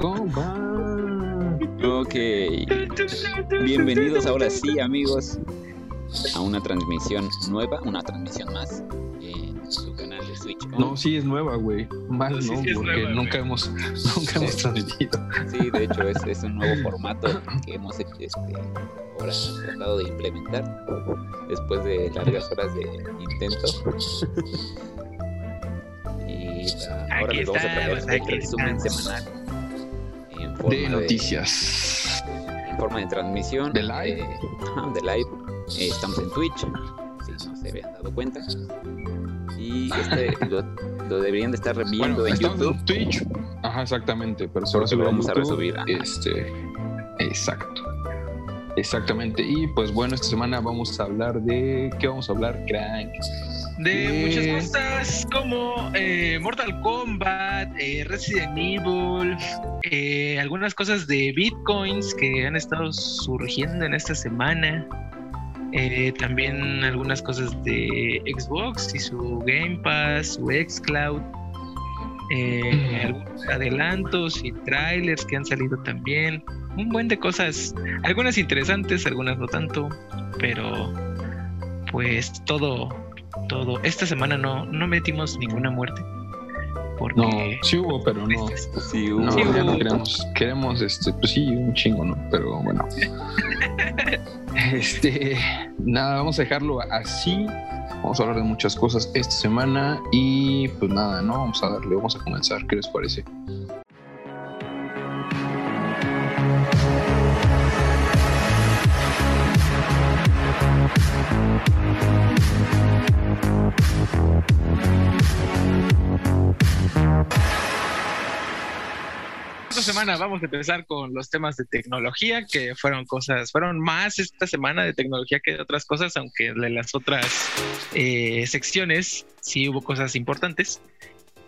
Kombat. Ok. Bienvenidos ahora sí, amigos, a una transmisión nueva, una transmisión más en su canal de Switch. No, sí es nueva, güey. Más no, porque nunca hemos nunca hemos transmitido. Sí, de hecho es, es un nuevo formato que hemos este, ahora tratado de implementar después de largas horas de intento. y ahora les vamos a traer este resumen semanal forma de noticias. en forma de transmisión. De live. Eh, de live. Eh, estamos en Twitch, si no se habían dado cuenta. Y este lo, lo deberían de estar viendo Bueno, en YouTube. en Twitch. Ajá, exactamente. Pero Solo lo vamos a resubir, ajá. Este, exacto. Exactamente. Y pues bueno, esta semana vamos a hablar de. ¿Qué vamos a hablar, Crank? De muchas cosas como eh, Mortal Kombat, eh, Resident Evil, eh, algunas cosas de bitcoins que han estado surgiendo en esta semana. también algunas cosas de Xbox y su Game Pass, su Xcloud. algunos adelantos y trailers que han salido también. Un buen de cosas, algunas interesantes, algunas no tanto, pero pues todo, todo. Esta semana no, no metimos ninguna muerte. Porque No, sí hubo, pero no. Sí, No, Sí, ya no hubo. queremos. Queremos, este, pues sí, un chingo, ¿no? Pero bueno. este, nada, vamos a dejarlo así. Vamos a hablar de muchas cosas esta semana y pues nada, ¿no? Vamos a darle, vamos a comenzar. ¿Qué les parece? Esta semana vamos a empezar con los temas de tecnología, que fueron cosas, fueron más esta semana de tecnología que de otras cosas, aunque de las otras eh, secciones sí hubo cosas importantes.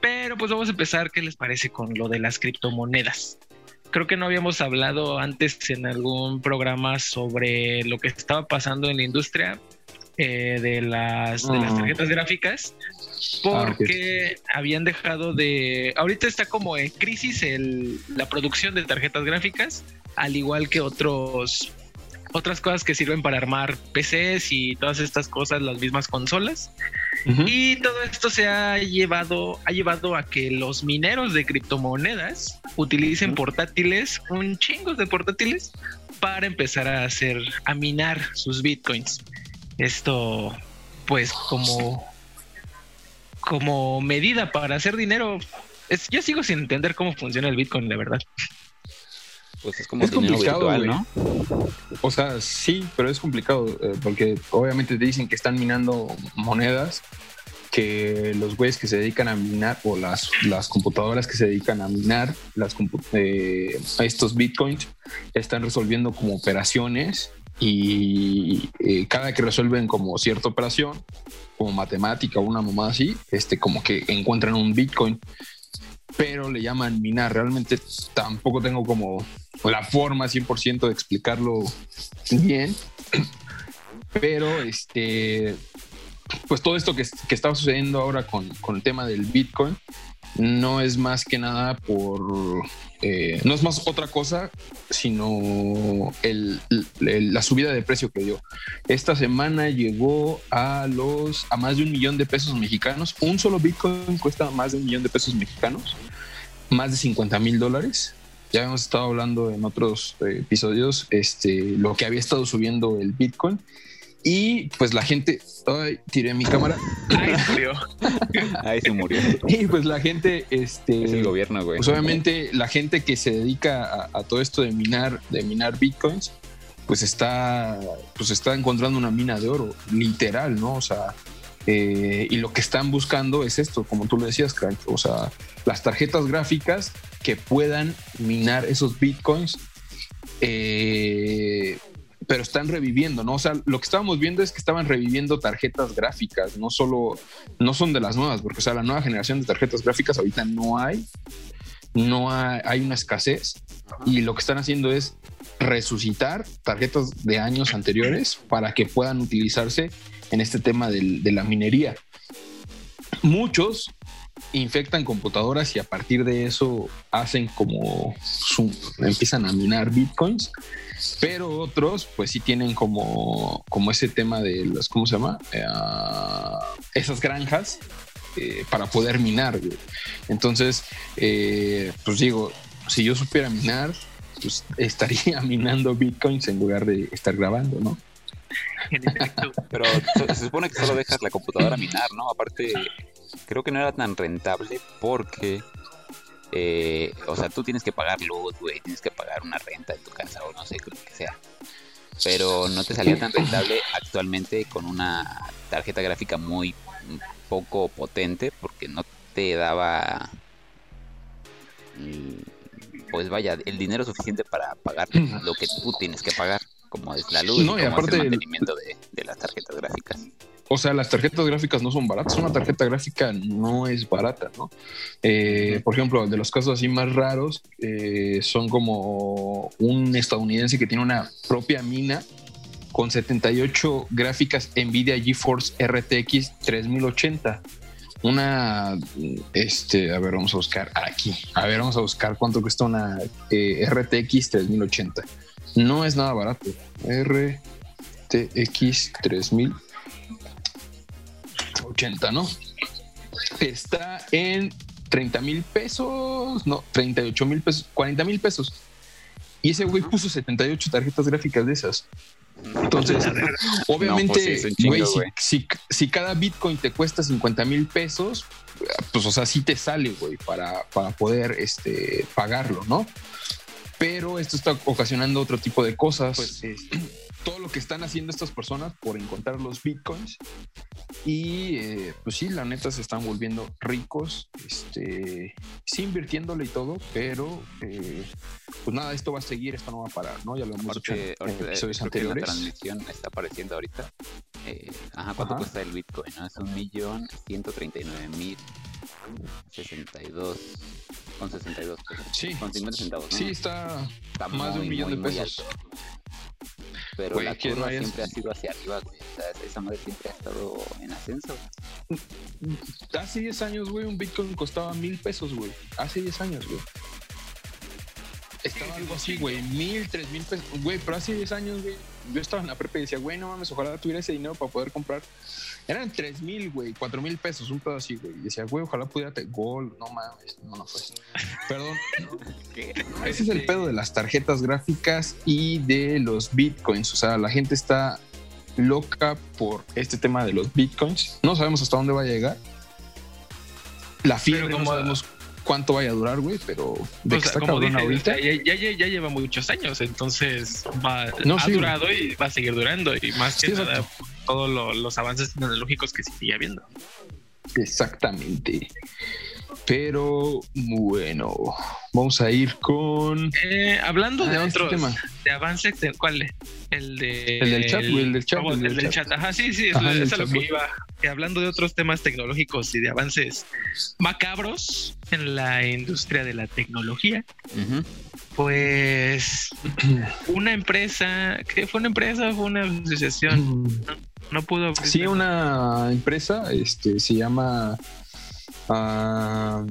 Pero pues vamos a empezar, ¿qué les parece con lo de las criptomonedas? Creo que no habíamos hablado antes en algún programa sobre lo que estaba pasando en la industria eh, de, las, de las tarjetas gráficas, Ah, porque habían dejado de... Ahorita está como en crisis el, la producción de tarjetas gráficas, al igual que otros otras cosas que sirven para armar PCs y todas estas cosas, las mismas consolas. Y todo esto se ha llevado, ha llevado a que los mineros de criptomonedas utilicen portátiles, un chingo de portátiles, para empezar a hacer, a minar sus bitcoins. Esto, pues, como, como medida para hacer dinero. Es, yo sigo sin entender cómo funciona el bitcoin, la verdad. Pues es como Es complicado, virtual. ¿no? O sea, sí, pero es complicado eh, porque obviamente te dicen que están minando monedas que los güeyes que se dedican a minar o las, las computadoras que se dedican a minar las eh, estos bitcoins están resolviendo como operaciones y eh, cada que resuelven como cierta operación como matemática o una mamada así este como que encuentran un bitcoin pero le llaman minar realmente tampoco tengo como la forma 100% de explicarlo bien. Pero este, pues todo esto que, que está sucediendo ahora con, con el tema del Bitcoin no es más que nada por, eh, no es más otra cosa, sino el- la subida de precio que dio. Esta semana llegó a los, a más de un millón de pesos mexicanos. Un solo Bitcoin cuesta más de un millón de pesos mexicanos, más de 50 mil dólares ya hemos estado hablando en otros eh, episodios este, lo que había estado subiendo el Bitcoin. Y pues la gente, ay, tiré mi cámara. Ay, murió. Ahí se murió. Y pues la gente, este, Es el gobierno, güey. pues obviamente la gente que se dedica a, a todo esto de minar, de minar bitcoins, pues está, pues está encontrando una mina de oro, literal, ¿no? O sea, eh, y lo que están buscando es esto, como tú lo decías, Crank, o sea, las tarjetas gráficas que puedan minar esos bitcoins, eh, pero están reviviendo, ¿no? O sea, lo que estábamos viendo es que estaban reviviendo tarjetas gráficas, no solo, no son de las nuevas, porque, o sea, la nueva generación de tarjetas gráficas ahorita no hay, no hay, hay una escasez, y lo que están haciendo es resucitar tarjetas de años anteriores para que puedan utilizarse en este tema del- de la minería. Muchos infectan computadoras y a partir de eso hacen como empiezan a minar bitcoins, pero otros pues sí tienen como, como ese tema de las, ¿cómo se llama? Eh, esas granjas eh, para poder minar. Entonces, eh, pues digo, si yo supiera minar, pues estaría minando bitcoins en lugar de estar grabando, ¿no? Pero se supone que solo dejas la computadora minar, ¿no? Aparte, creo que no era tan rentable porque, eh, o sea, tú tienes que pagar luz, güey, tienes que pagar una renta de tu casa o no sé, lo que sea. Pero no te salía tan rentable actualmente con una tarjeta gráfica muy poco potente porque no te daba mm, pues vaya el dinero suficiente para pagar lo que tú tienes que pagar como es la luz y, aparte el mantenimiento de las tarjetas gráficas o sea, las tarjetas gráficas no son baratas. Una tarjeta gráfica no es barata, ¿no? Eh, por ejemplo, de los casos así más raros, eh, son como un estadounidense que tiene una propia mina con 78 gráficas NVIDIA GeForce RTX 3080. Una, este, a ver, vamos a buscar aquí. A ver, vamos a buscar cuánto cuesta una eh, RTX 3080. No es nada barato. RTX 3080. 80, ¿no? Está en 30 mil pesos, no, 38 mil pesos, 40 mil pesos. Y ese güey puso 78 tarjetas gráficas de esas. Entonces, obviamente, güey, si, si, cada Bitcoin te cuesta 50 mil pesos, pues, o sea, sí te sale, güey, para, para poder este, pagarlo, ¿no? Pero esto está ocasionando otro tipo de cosas. Pues, este, todo lo que están haciendo estas personas por encontrar los bitcoins y eh, pues sí, la neta se están volviendo ricos, este, sí invirtiéndole y todo, pero eh, pues nada, esto va a seguir, esto no va a parar, ¿no? Ya lo hemos dicho en episodios anteriores. la transmisión está apareciendo ahorita. Eh, ajá, ¿cuánto cuesta el bitcoin? No? Es un millón ciento treinta y nueve mil sesenta y dos con 62 pesos. Sí. Con 50 centavos. Sí, está, más de un millón de pesos pero la curva siempre ha sido hacia arriba, güey. esa madre siempre ha estado en ascenso. Hace 10 años, güey, un Bitcoin costaba mil pesos, güey. Hace 10 años, güey. Estaba algo así, güey, mil, tres mil pesos. Güey, pero hace 10 años, güey, yo estaba en la prepa y decía, güey, no mames, ojalá tuviera ese dinero para poder comprar. Eran tres mil, güey, cuatro mil pesos, un pedo así, güey. Y decía, güey, ojalá pudiera gol. No mames, no, no fue. Perdón. Ese es el pedo de las tarjetas gráficas y de los bitcoins. O sea, la gente está loca por este tema de los bitcoins. No sabemos hasta dónde va a llegar. La fiebre, no sabemos cuánto vaya a durar, güey, pero de que está cabrón ahorita. Ya, ya, ya, lleva muchos años, entonces va, ha durado y va a seguir durando. Y más que nada, todos los avances tecnológicos que sigue habiendo. Exactamente. Pero bueno, vamos a ir con. Eh, hablando de ah, este otros de avances, ¿cuál? El de. El del chat, el del chat. el, del, chat. Ajá, sí, sí, eso, es lo que iba. hablando de otros temas tecnológicos y de avances macabros en la industria de la tecnología, pues una empresa, ¿qué fue una empresa fue una asociación? No, pudo. Sí, una empresa, este, se llama uh,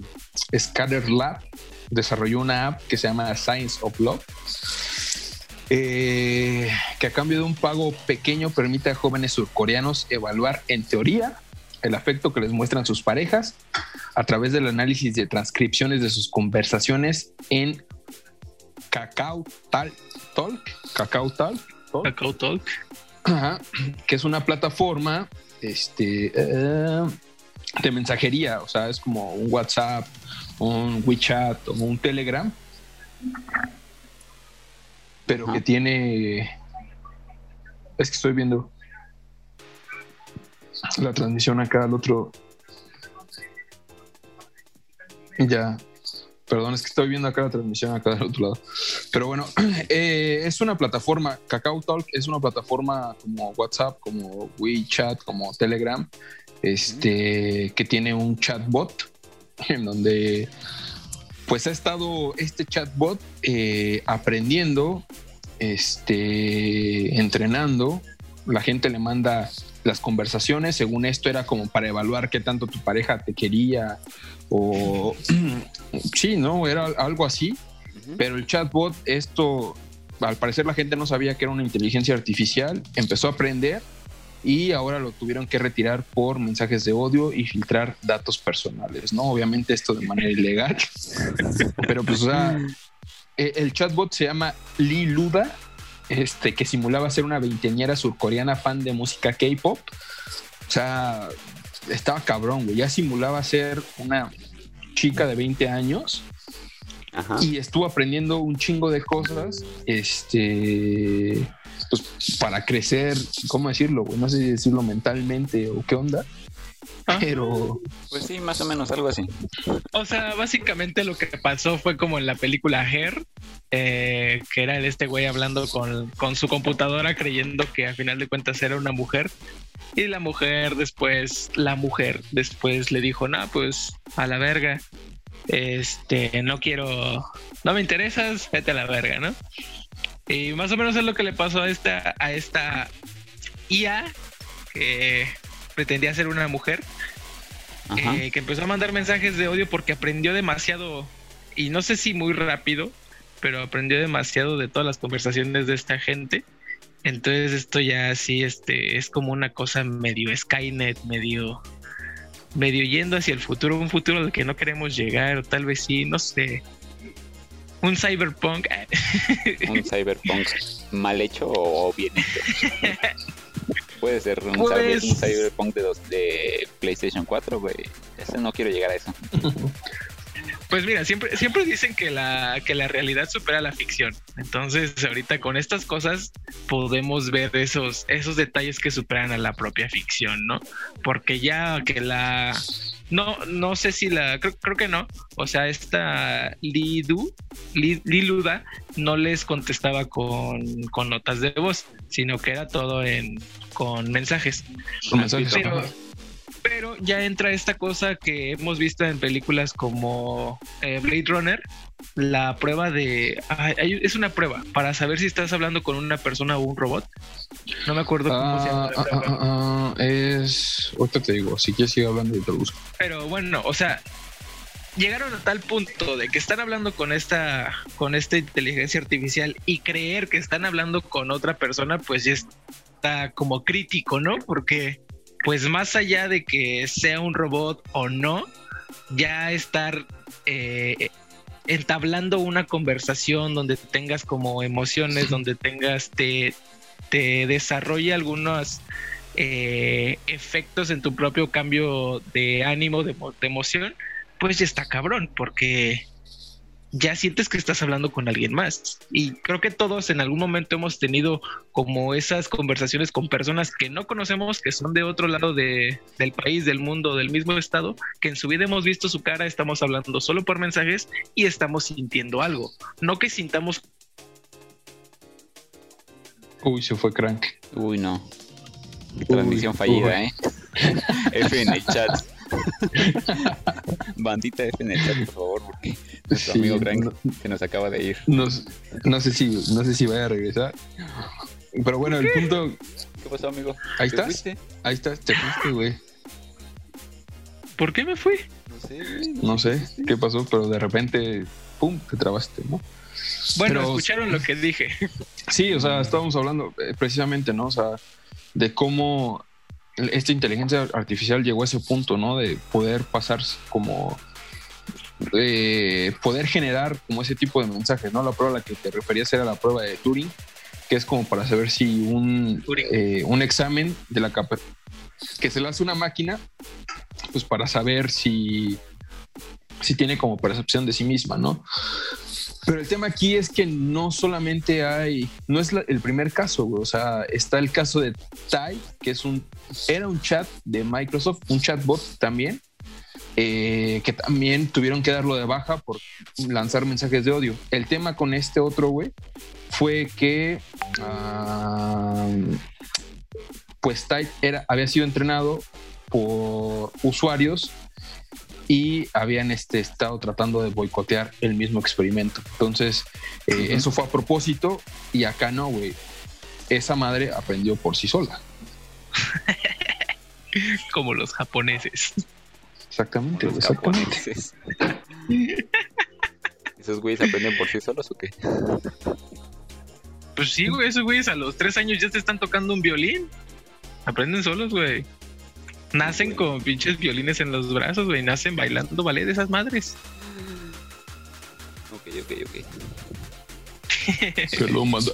Scatter Lab desarrolló una app que se llama Science of Love, eh, que a cambio de un pago pequeño permite a jóvenes surcoreanos evaluar en teoría el afecto que les muestran sus parejas a través del análisis de transcripciones de sus conversaciones en Kakao Talk, Kakao Talk, Kakao Talk, que es una plataforma este, eh, de mensajería, o sea, es como un WhatsApp, un WeChat o un Telegram, pero que tiene... Es que estoy viendo la transmisión acá al otro... Ya, Perdón, es que estoy viendo acá la transmisión acá del otro lado. Pero bueno, eh, es una plataforma, Kakao Talk es una plataforma como WhatsApp, como WeChat, como Telegram, este, que tiene un chatbot en donde pues ha estado este chatbot eh, aprendiendo, este, entrenando. La gente le manda las conversaciones, según esto era como para evaluar qué tanto tu pareja te quería o sí, ¿no? Era algo así. Pero el chatbot, esto, al parecer la gente no sabía que era una inteligencia artificial, empezó a aprender y ahora lo tuvieron que retirar por mensajes de odio y filtrar datos personales, ¿no? Obviamente esto de manera ilegal, pero pues, o sea, e, el chatbot se llama Lee Luda, este, que simulaba ser una veinteañera surcoreana fan de música K-pop. O sea, estaba cabrón, güey. Ya simulaba ser una chica de 20 años y estuvo aprendiendo un chingo de cosas, este, pues para crecer, ¿cómo decirlo? No sé si decirlo mentalmente o qué onda. Pero. Pues sí, más o menos algo así. O sea, básicamente lo que pasó fue como en la película Her, eh, que era este güey hablando con, con, su computadora creyendo que al final de cuentas era una mujer. Y la mujer después, la mujer después le dijo, no, pues a la verga. Este, no quiero, no me interesas, vete a la verga, ¿no? Y más o menos es lo que le pasó a esta, a esta IA que pretendía ser una mujer, eh, que empezó a mandar mensajes de odio porque aprendió demasiado, y no sé si muy rápido, pero aprendió demasiado de todas las conversaciones de esta gente. Entonces esto ya sí este, es como una cosa medio Skynet, medio, medio yendo hacia el futuro, un futuro al que no queremos llegar, o tal vez sí, no sé. Un cyberpunk. un cyberpunk mal hecho o bien hecho. Puede ser un, pues Cyberpunk de, dos, de PlayStation 4, güey. Ese no quiero llegar a eso. Pues mira, siempre, siempre dicen que la, que la realidad supera la ficción. Entonces, ahorita con estas cosas podemos ver esos, esos detalles que superan a la propia ficción, ¿no? Porque ya que la no, no sé si la, creo, creo que no. O sea, esta Lidu, Liluda, no les contestaba con, con, notas de voz, sino que era todo en con mensajes. Con mensajes. Pero ya entra esta cosa que hemos visto en películas como eh, Blade Runner, la prueba de... es una prueba para saber si estás hablando con una persona o un robot. No me acuerdo cómo se llama. Ah, ah, ah, es... Ahorita te digo, si quieres sigue hablando y te lo busco. Pero bueno, o sea, llegaron a tal punto de que están hablando con esta con esta inteligencia artificial y creer que están hablando con otra persona pues ya está como crítico, ¿no? Porque pues más allá de que sea un robot o no, ya estar eh, entablando una conversación donde tengas como emociones, donde tengas, te, te desarrolle algunos eh, efectos en tu propio cambio de ánimo, de, de emoción, pues ya está cabrón, porque ya sientes que estás hablando con alguien más. Y creo que todos en algún momento hemos tenido como esas conversaciones con personas que no conocemos, que son de otro lado de, del país, del mundo, del mismo estado, que en su vida hemos visto su cara, estamos hablando solo por mensajes y estamos sintiendo algo. No que sintamos... Uy, se fue crank. Uy, no. Transmisión fallida, ¿eh? F en el chat. Bandita F en el chat, por favor, porque nuestro amigo Crank se nos acaba de ir. No, sé si, no sé si vaya a regresar. Pero bueno, el punto. ¿Qué pasó, amigo? Ahí estás. Ahí estás, te fuiste, güey. ¿Por qué me fui? No sé, No sé qué pasó, pero de repente, pum, te trabaste, ¿no? Bueno, escucharon lo que dije. Sí, o sea, estábamos hablando eh, precisamente, ¿no? O sea, de cómo esta inteligencia artificial llegó a ese punto, ¿no? De poder pasar como poder generar como ese tipo de mensajes, ¿no? La prueba a la que te referías era la prueba de Turing, que es como para saber si un, eh, un examen de la capa que se le hace una máquina, pues para saber si, si tiene como percepción de sí misma, ¿no? Pero el tema aquí es que no solamente hay, no es el primer caso, o sea, está el caso de Tai, que es un, era un chat de Microsoft, un chatbot también, eh, que también tuvieron que darlo de baja por lanzar mensajes de odio. El tema con este otro, güey, fue que, ah, pues Tai era, había sido entrenado por usuarios y habían este, estado tratando de boicotear el mismo experimento. Entonces, eh, eso fue a propósito y acá no, güey. Esa madre aprendió por sí sola. Como los japoneses. Exactamente, Los exactamente. japoneses. ¿Esos güeyes aprenden por sí solos o qué? Pues sí, güey, esos güeyes a los tres años ya te están tocando un violín. Aprenden solos, güey. Nacen con pinches violines en los brazos, güey. Nacen bailando ballet de esas madres. Ok, ok, ok. Se lo manda.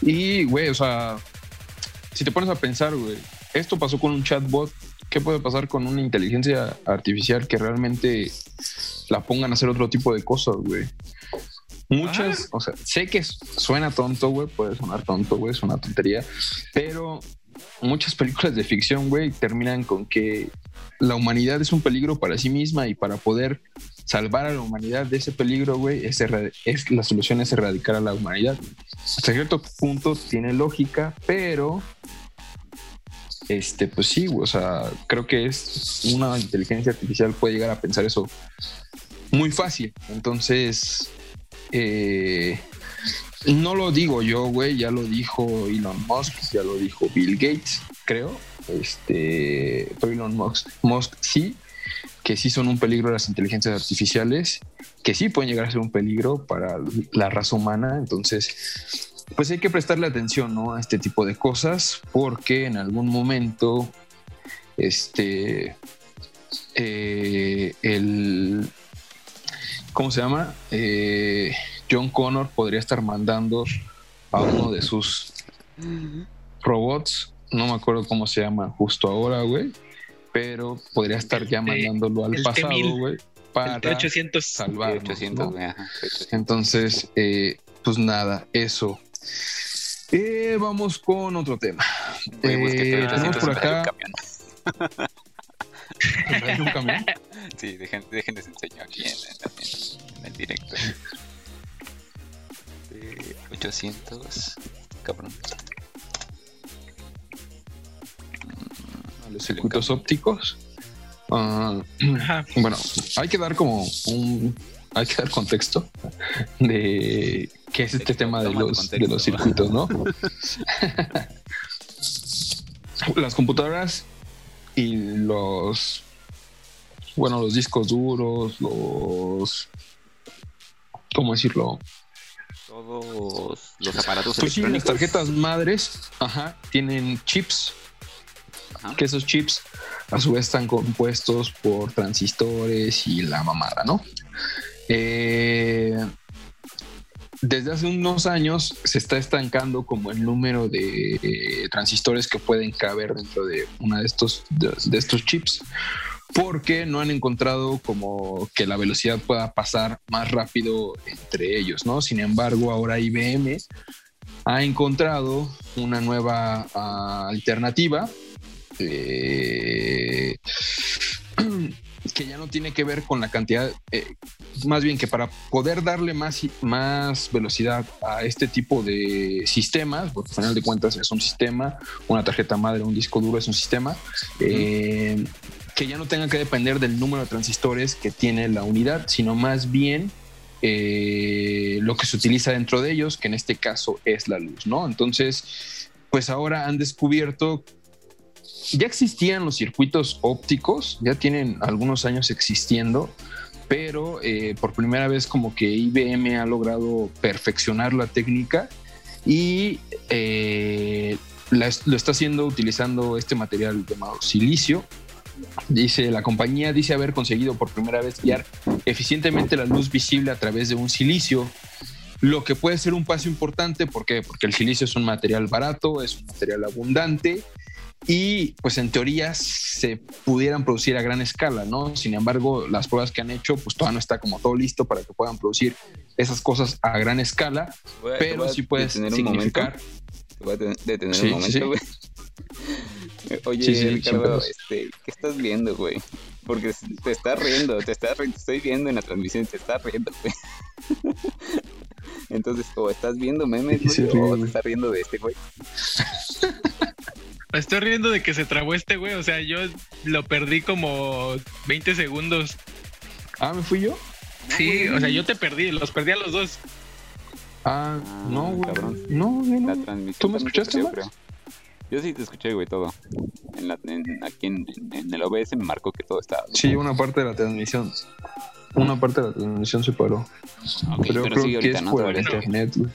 Y, güey, o sea, si te pones a pensar, güey, esto pasó con un chatbot. ¿Qué puede pasar con una inteligencia artificial que realmente la pongan a hacer otro tipo de cosas, güey? Muchas, o sea, sé que suena tonto, güey, puede sonar tonto, güey, es una tontería, pero muchas películas de ficción, güey, terminan con que la humanidad es un peligro para sí misma y para poder salvar a la humanidad de ese peligro, güey, es, es la solución es erradicar a la humanidad. Hasta cierto punto tiene lógica, pero este, pues sí, o sea, creo que es una inteligencia artificial puede llegar a pensar eso muy fácil. Entonces, eh, no lo digo yo, güey, ya lo dijo Elon Musk, ya lo dijo Bill Gates, creo. Este, Elon Musk, Musk sí, que sí son un peligro las inteligencias artificiales, que sí pueden llegar a ser un peligro para la raza humana. Entonces, pues hay que prestarle atención ¿no? a este tipo de cosas, porque en algún momento, este, eh, el, ¿cómo se llama? Eh, John Connor podría estar mandando a uno de sus robots, no me acuerdo cómo se llama justo ahora, güey, pero podría estar ya mandándolo al el pasado, T-1000, güey, para El T800. salvar. 800, güey, ajá, 800. Entonces, eh, pues nada, eso. Eh, vamos con otro tema. Busqué Eh, T800 tenemos por acá- camión. ¿Hay un camión? Sí, dejen, déjenles enseño aquí en, en- en el directo. Eh, 800, cabrón. Los circuitos ópticos. Ah, bueno, hay que dar como un. Hay que dar contexto de qué es este tema de los, contexto. de los circuitos, ¿no? Las computadoras y los. Bueno, los discos duros, los. ¿Cómo decirlo? Todos los aparatos Pues sí, las tarjetas madres, ajá, tienen chips, Ajá. que esos chips a su vez están compuestos por transistores y la mamada, ¿no? Eh, desde hace unos años se está estancando como el número de eh, transistores que pueden caber dentro de una de estos, de, de estos chips porque no han encontrado como que la velocidad pueda pasar más rápido entre ellos, ¿no? Sin embargo, ahora IBM ha encontrado una nueva ah, alternativa eh, que ya no tiene que ver con la cantidad, eh, más bien que para poder darle más, más velocidad a este tipo de sistemas, porque al final de cuentas es un sistema, una tarjeta madre, un disco duro es un sistema, eh, que ya no tenga que depender del número de transistores que tiene la unidad, sino más bien eh, lo que se utiliza dentro de ellos, que en este caso es la luz, ¿no? Entonces, pues ahora han descubierto ya existían los circuitos ópticos, ya tienen algunos años existiendo, pero eh, por primera vez como que IBM ha logrado perfeccionar la técnica y eh, lo está haciendo utilizando este material llamado silicio. Dice la compañía dice haber conseguido por primera vez guiar eficientemente la luz visible a través de un silicio, lo que puede ser un paso importante, ¿por qué? Porque el silicio es un material barato, es un material abundante y pues en teoría se pudieran producir a gran escala, ¿no? Sin embargo, las pruebas que han hecho, pues todavía no está como todo listo para que puedan producir esas cosas a gran escala, a- pero sí puedes momento. significar. Te voy a detener- Sí, un sí, sí. Güey. Oye, Sí, sí, Ricardo, este, ¿qué estás viendo, güey? Porque te estás riendo, te estás riendo, te estoy viendo en la transmisión, te estás riendo, güey. Entonces, o estás viendo memes, Sí, sí, güey, ríe, o güey. te estás riendo de este, güey. Me estoy riendo de que se trabó este güey. O sea, yo lo perdí como 20 segundos. Ah, ¿me fui yo? Sí, o sea, yo te perdí, los perdí a los dos. Ah, Ah, no, güey. cabrón. No, no, La no. transmisión. ¿Tú me escuchaste, Max? perdió, Yo sí te escuché, güey, todo. En la, aquí en, el OBS me marcó que todo estaba. Sí, una parte de la transmisión. Una parte de la transmisión se paró. pero, creo que es por el internet, güey.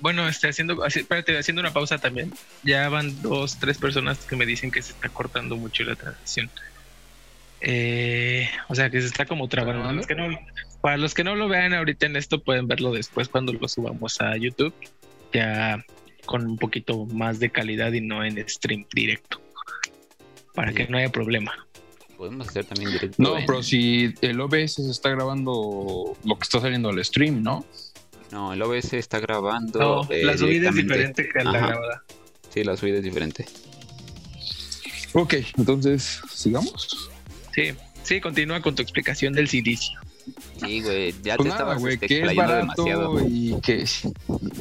Bueno, este, haciendo, espérate, haciendo una pausa también. Ya van dos, tres personas que me dicen que se está cortando mucho la transmisión. Eh, o sea, que se está como trabando. para los que no lo vean ahorita en esto, pueden verlo después cuando lo subamos a YouTube. Ya con un poquito más de calidad y no en stream directo. Para que no haya problema. Podemos hacer también directo. No, pero si el OBS se está grabando lo que está saliendo al stream, ¿no? No, el OBS está grabando. No, la eh, subida es diferente que la grabada. Sí, la subida es diferente. Ok, entonces, ¿sigamos? Sí, sí, continúa con tu explicación del silicio. Sí, güey, ya pues te estaba güey, que es barato y que,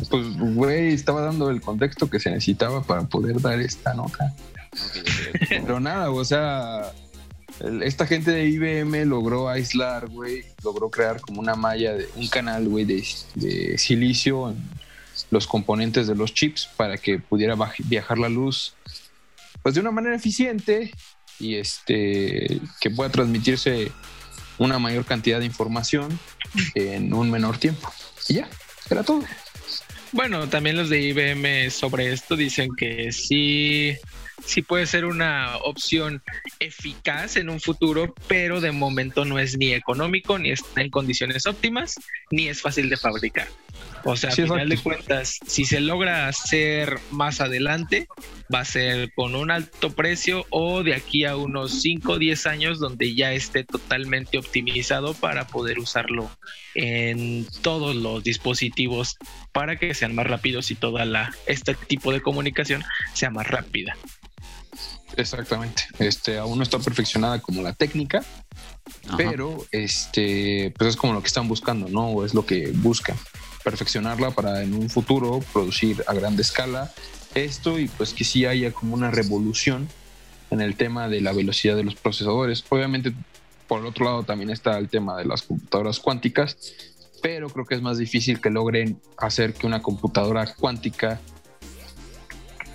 pues, güey, estaba dando el contexto que se necesitaba para poder dar esta nota. Pero nada, o sea, esta gente de IBM logró aislar, güey, logró crear como una malla, de, un canal, güey, de, de silicio en los componentes de los chips para que pudiera viajar la luz, pues de una manera eficiente y este que pueda transmitirse una mayor cantidad de información en un menor tiempo. Y ya, era todo. Bueno, también los de IBM sobre esto dicen que sí, sí puede ser una opción eficaz en un futuro, pero de momento no es ni económico, ni está en condiciones óptimas, ni es fácil de fabricar. O sea, a final de cuentas, si se logra hacer más adelante, va a ser con un alto precio o de aquí a unos 5 o 10 años donde ya esté totalmente optimizado para poder usarlo en todos los dispositivos para que sean más rápidos y toda la este tipo de comunicación sea más rápida. Exactamente. Este aún no está perfeccionada como la técnica, pero este pues es como lo que están buscando, ¿no? O es lo que buscan perfeccionarla para en un futuro producir a gran escala esto y pues que sí haya como una revolución en el tema de la velocidad de los procesadores. Obviamente, por otro lado también está el tema de las computadoras cuánticas, pero creo que es más difícil que logren hacer que una computadora cuántica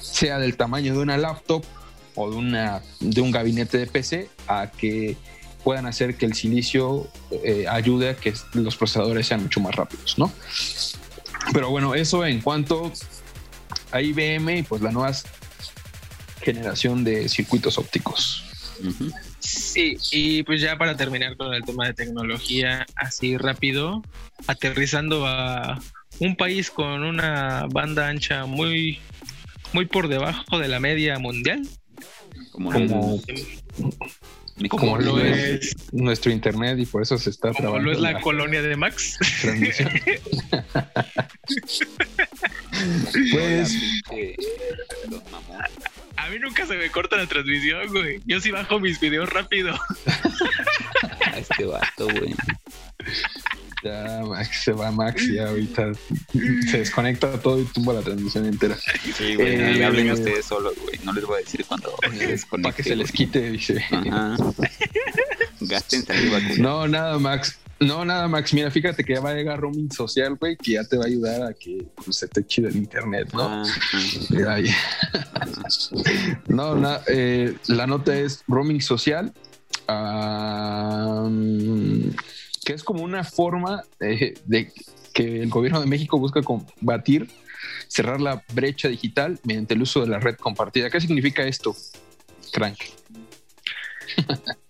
sea del tamaño de una laptop o de, una, de un gabinete de PC a que puedan hacer que el silicio eh, ayude a que los procesadores sean mucho más rápidos, ¿no? Pero bueno, eso en cuanto a IBM y pues la nueva generación de circuitos ópticos. Sí, y pues ya para terminar con el tema de tecnología, así rápido, aterrizando a un país con una banda ancha muy, muy por debajo de la media mundial. Como, como como, lo es, nuestro internet y por eso se está como lo es la, colonia de Max. pues a, mí nunca se me corta la transmisión, güey. Yo sí bajo mis videos rápido. este vato, güey. Ya, Max, se va Max y ahorita se desconecta todo y tumba la transmisión entera. Sí, güey, eh, hablen ustedes solos, güey. No les voy a decir cuando se Para que se les quite, dice. Ajá. Gasten saliva. No, nada, Max. No, nada, Max. Mira, fíjate que ya va a llegar roaming social, güey, que ya te va a ayudar a que pues, se te chido el internet, ¿no? Ah, no, na, eh, la nota es roaming social. Um, que es como una forma de, que el gobierno de México busca combatir, cerrar la brecha digital mediante el uso de la red compartida. ¿Qué significa esto, Crank?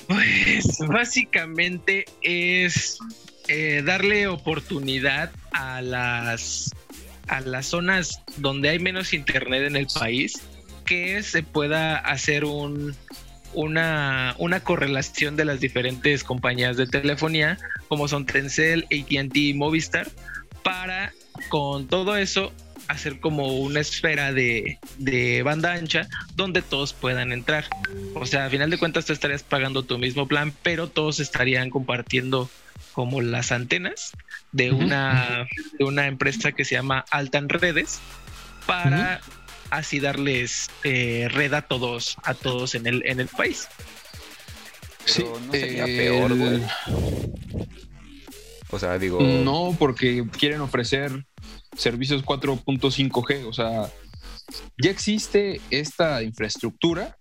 Pues básicamente es eh, darle oportunidad a las, a las zonas donde hay menos internet en el país que se pueda hacer un, una, una correlación de las diferentes compañías de telefonía, como son Tencel, ATT y Movistar, para con todo eso hacer como una esfera de, de, banda ancha donde todos puedan entrar. O sea, a final de cuentas tú estarías pagando tu mismo plan, pero todos estarían compartiendo como las antenas de una, de una empresa que se llama Altan Redes para así darles eh, red a todos, a todos en el, en el país. sí, no sería peor, güey. O sea, digo. No, porque quieren ofrecer servicios 4.5G, o sea, ya existe esta infraestructura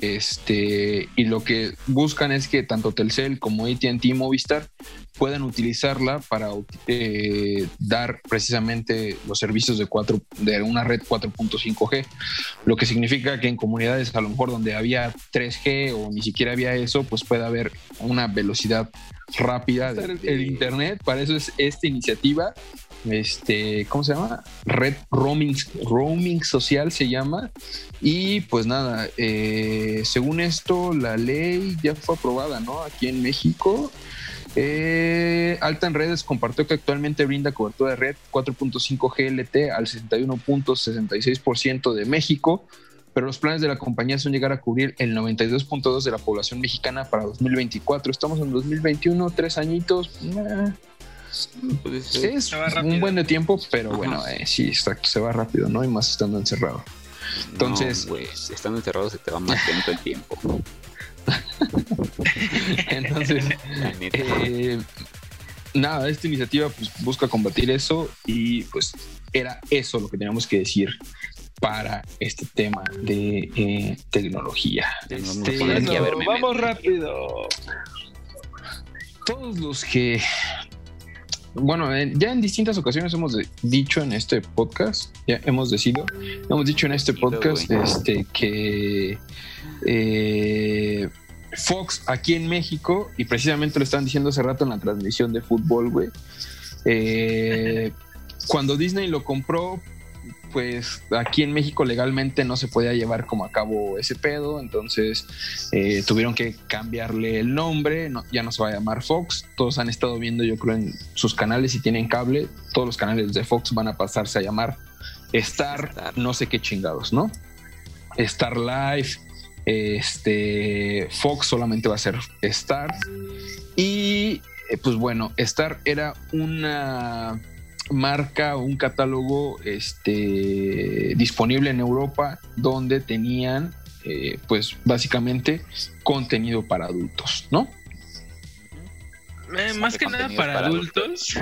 este, y lo que buscan es que tanto Telcel como ATT y Movistar puedan utilizarla para eh, dar precisamente los servicios de, cuatro, de una red 4.5G, lo que significa que en comunidades a lo mejor donde había 3G o ni siquiera había eso, pues puede haber una velocidad rápida del Internet. Para eso es esta iniciativa este, ¿cómo se llama? Red Roaming, Roaming Social se llama. Y pues nada, eh, según esto, la ley ya fue aprobada, ¿no? Aquí en México. Eh, Alta en Redes compartió que actualmente brinda cobertura de red 4.5 GLT al 61.66% de México, pero los planes de la compañía son llegar a cubrir el 92.2% de la población mexicana para 2024. Estamos en 2021, tres añitos. Pues, es un buen de tiempo, pero bueno, eh, sí, exacto, se va rápido, ¿no? Y más estando encerrado. Entonces, estando encerrado se te va más lento el tiempo. Entonces, eh, nada, esta iniciativa pues, busca combatir eso y pues era eso lo que teníamos que decir para este tema de eh, tecnología. Este, vamos rápido. Todos los que bueno, ya en distintas ocasiones hemos dicho en este podcast, ya hemos decidido, hemos dicho en este podcast este, que eh, Fox aquí en México, y precisamente lo estaban diciendo hace rato en la transmisión de fútbol, güey, eh, cuando Disney lo compró, pues aquí en México legalmente no se podía llevar como a cabo ese pedo, entonces eh, tuvieron que cambiarle el nombre, ya no se va a llamar Fox, todos han estado viendo yo creo en sus canales si tienen cable, todos los canales de Fox van a pasarse a llamar Star, no sé qué chingados, ¿no? Star Life, este Fox solamente va a ser Star y eh, pues bueno, Star era una marca un catálogo este, disponible en Europa donde tenían eh, pues básicamente contenido para adultos, ¿no? Eh, más que nada para, adultos.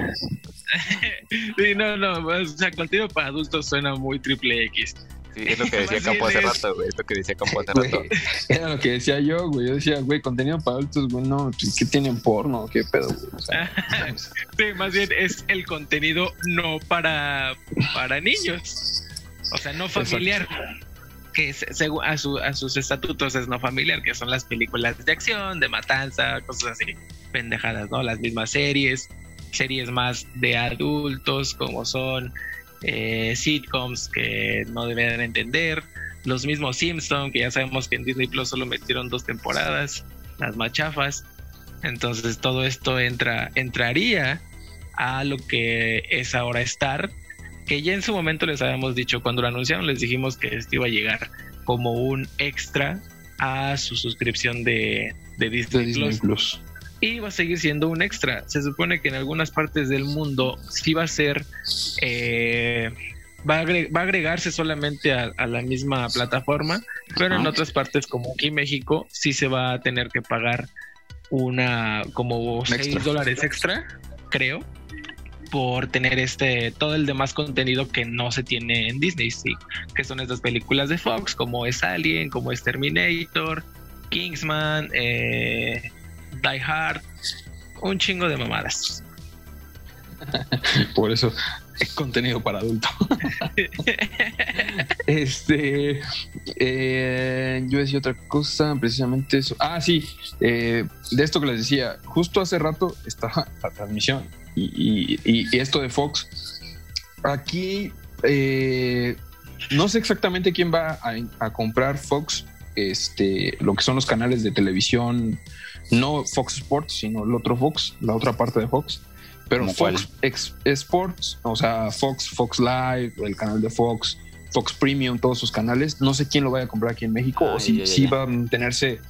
sí, no, no, o sea, contenido para adultos suena muy triple X. Sí, es lo que decía Campo hace rato, güey. Es lo que decía Campo hace rato. Era lo que decía yo, güey. Yo decía, güey, contenido para adultos, güey, no, pues, ¿qué tienen porno? ¿Qué pedo, güey? sí, más bien es el contenido no para, para niños. O sea, no familiar. Que es, a, su, a sus estatutos es no familiar, que son las películas de acción, de matanza, cosas así. Pendejadas, ¿no? Las mismas series. Series más de adultos, como son eh, sitcoms que no deberían entender, los mismos Simpsons, que ya sabemos que en Disney Plus solo metieron dos temporadas, las machafas. Entonces todo esto entra, entraría a lo que es ahora Star, que ya en su momento les habíamos dicho, cuando lo anunciaron les dijimos que esto iba a llegar como un extra a su suscripción de, Disney, Plus y va a seguir siendo un extra. Se supone que en algunas partes del mundo sí va a ser, eh, va, a va, a agregarse solamente a, la misma plataforma, pero en otras partes como aquí México sí se va a tener que pagar una como 6 dólares extra, creo, por tener este todo el demás contenido que no se tiene en Disney, sí, que son estas películas de Fox, como es Alien, como es Terminator, Kingsman, eh, Die Hard, un chingo de mamadas. Por eso es contenido para adultos. este, eh, yo decía otra cosa, precisamente eso. Ah, sí, eh, de esto que les decía, justo hace rato estaba la transmisión y, esto de Fox. Aquí eh, no sé exactamente quién va a, a, comprar Fox, este, lo que son los canales de televisión no Fox Sports, sino el otro Fox, la otra parte de Fox. Pero Fox Sports, o sea, Fox, Fox Live, el canal de Fox, Fox Premium, todos sus canales. No sé quién lo vaya a comprar aquí en México o si, sí va a mantenerse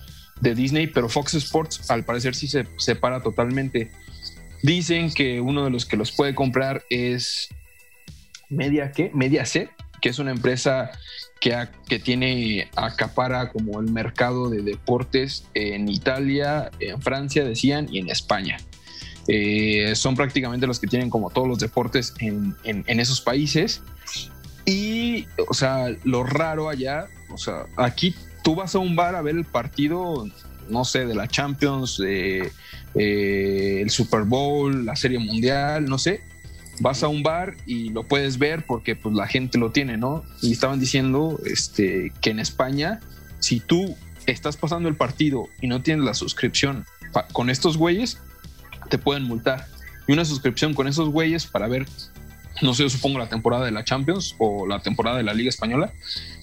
de Disney, pero Fox Sports al parecer sí se separa totalmente. Dicen que uno de los que los puede comprar es Media, ¿qué? Media C, que es una empresa que, tiene, acapara como el mercado de deportes en Italia, en Francia, decían, y en España. Eh, son prácticamente los que tienen como todos los deportes en, esos países. Y, o sea, lo raro allá, o sea, aquí tú vas a un bar a ver el partido, no sé, de la Champions, de, eh, el Super Bowl, la Serie Mundial, no sé. Vas a un bar y lo puedes ver porque pues la gente lo tiene, ¿no? Y estaban diciendo este, que en España, si tú estás pasando el partido y no tienes la suscripción con estos güeyes, te pueden multar. Y una suscripción con esos güeyes para ver no sé, yo supongo la temporada de la Champions o la temporada de la Liga Española,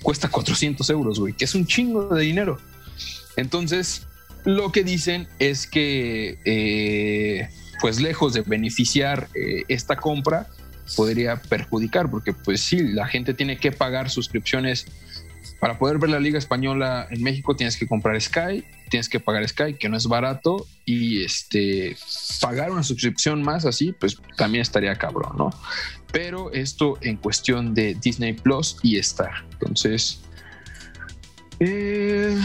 cuesta 400 euros, güey, que es un chingo de dinero. Entonces, lo que dicen es que, eh, pues lejos de beneficiar eh, esta compra, podría perjudicar, porque pues sí, la gente tiene que pagar suscripciones para poder ver la Liga Española en México tienes que comprar Sky, tienes que pagar Sky, que no es barato, y este pagar una suscripción más así, pues también estaría cabrón, ¿no? Pero esto en cuestión de Disney Plus y Star. Entonces. Eh,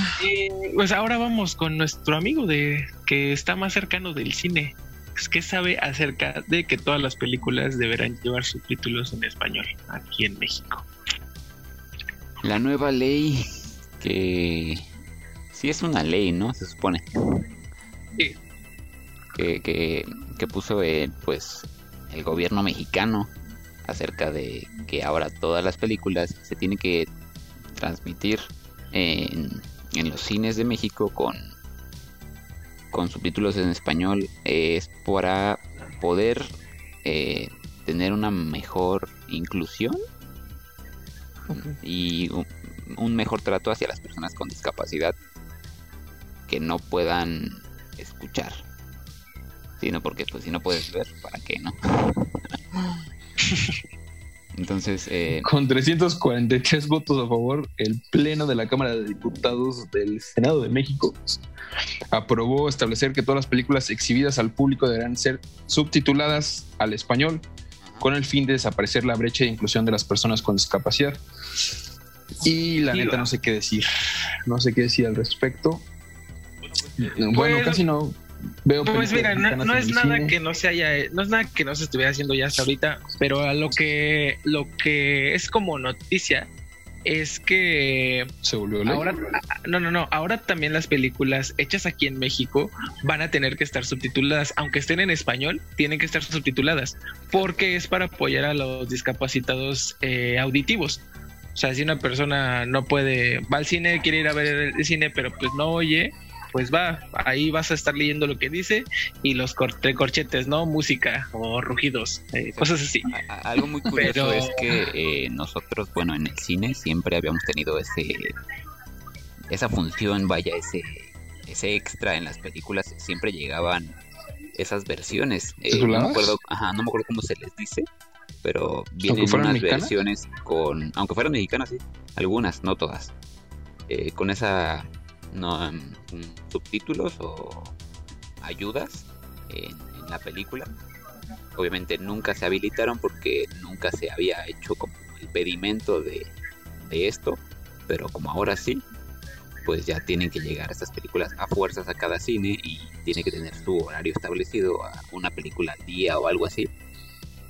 pues ahora vamos con nuestro amigo de que está más cercano del cine. ¿Qué sabe acerca de que todas las películas deberán llevar subtítulos en español aquí en México? La nueva ley que sí es una ley, ¿no? Se supone. Sí. Que, que, puso eh, pues el gobierno mexicano acerca de que ahora todas las películas se tienen que transmitir en, en los cines de México con, con subtítulos en español es para poder eh, tener una mejor inclusión y un, mejor trato hacia las personas con discapacidad que no puedan escuchar. Sino porque pues si no puedes ver, ¿para qué no? Entonces, eh, con 343 votos a favor, el Pleno de la Cámara de Diputados del Senado de México aprobó establecer que todas las películas exhibidas al público deberán ser subtituladas al español con el fin de desaparecer la brecha de inclusión de las personas con discapacidad. Y la neta no sé qué decir, no sé qué decir al respecto. bueno, pues, casi no veo. Pues mira, no, es nada que no se haya, no es nada que no se estuviera haciendo ya hasta ahorita, pero a lo que, lo que es como noticia es que se volvió ahora no no no ahora también las películas hechas aquí en México van a tener que estar subtituladas aunque estén en español tienen que estar subtituladas porque es para apoyar a los discapacitados eh, auditivos o sea si una persona no puede va al cine quiere ir a ver el cine pero pues no oye pues va, ahí vas a estar leyendo lo que dice y los corchetes, ¿no? Música o rugidos, eh, cosas así. algo muy curioso es que eh, nosotros, bueno, en el cine siempre habíamos tenido ese esa función, vaya, ese ese extra en las películas, siempre llegaban esas versiones. Eh, no, me acuerdo, ajá, no me acuerdo cómo se les dice, pero vienen unas versiones con, aunque fueran mexicanas, sí, algunas, no todas, con esa no, subtítulos o ayudas en, la película. Obviamente nunca se habilitaron porque nunca se había hecho como el pedimento de, esto, pero como ahora sí, pues ya tienen que llegar estas películas a fuerzas a cada cine y tiene que tener su horario establecido a una película al día o algo así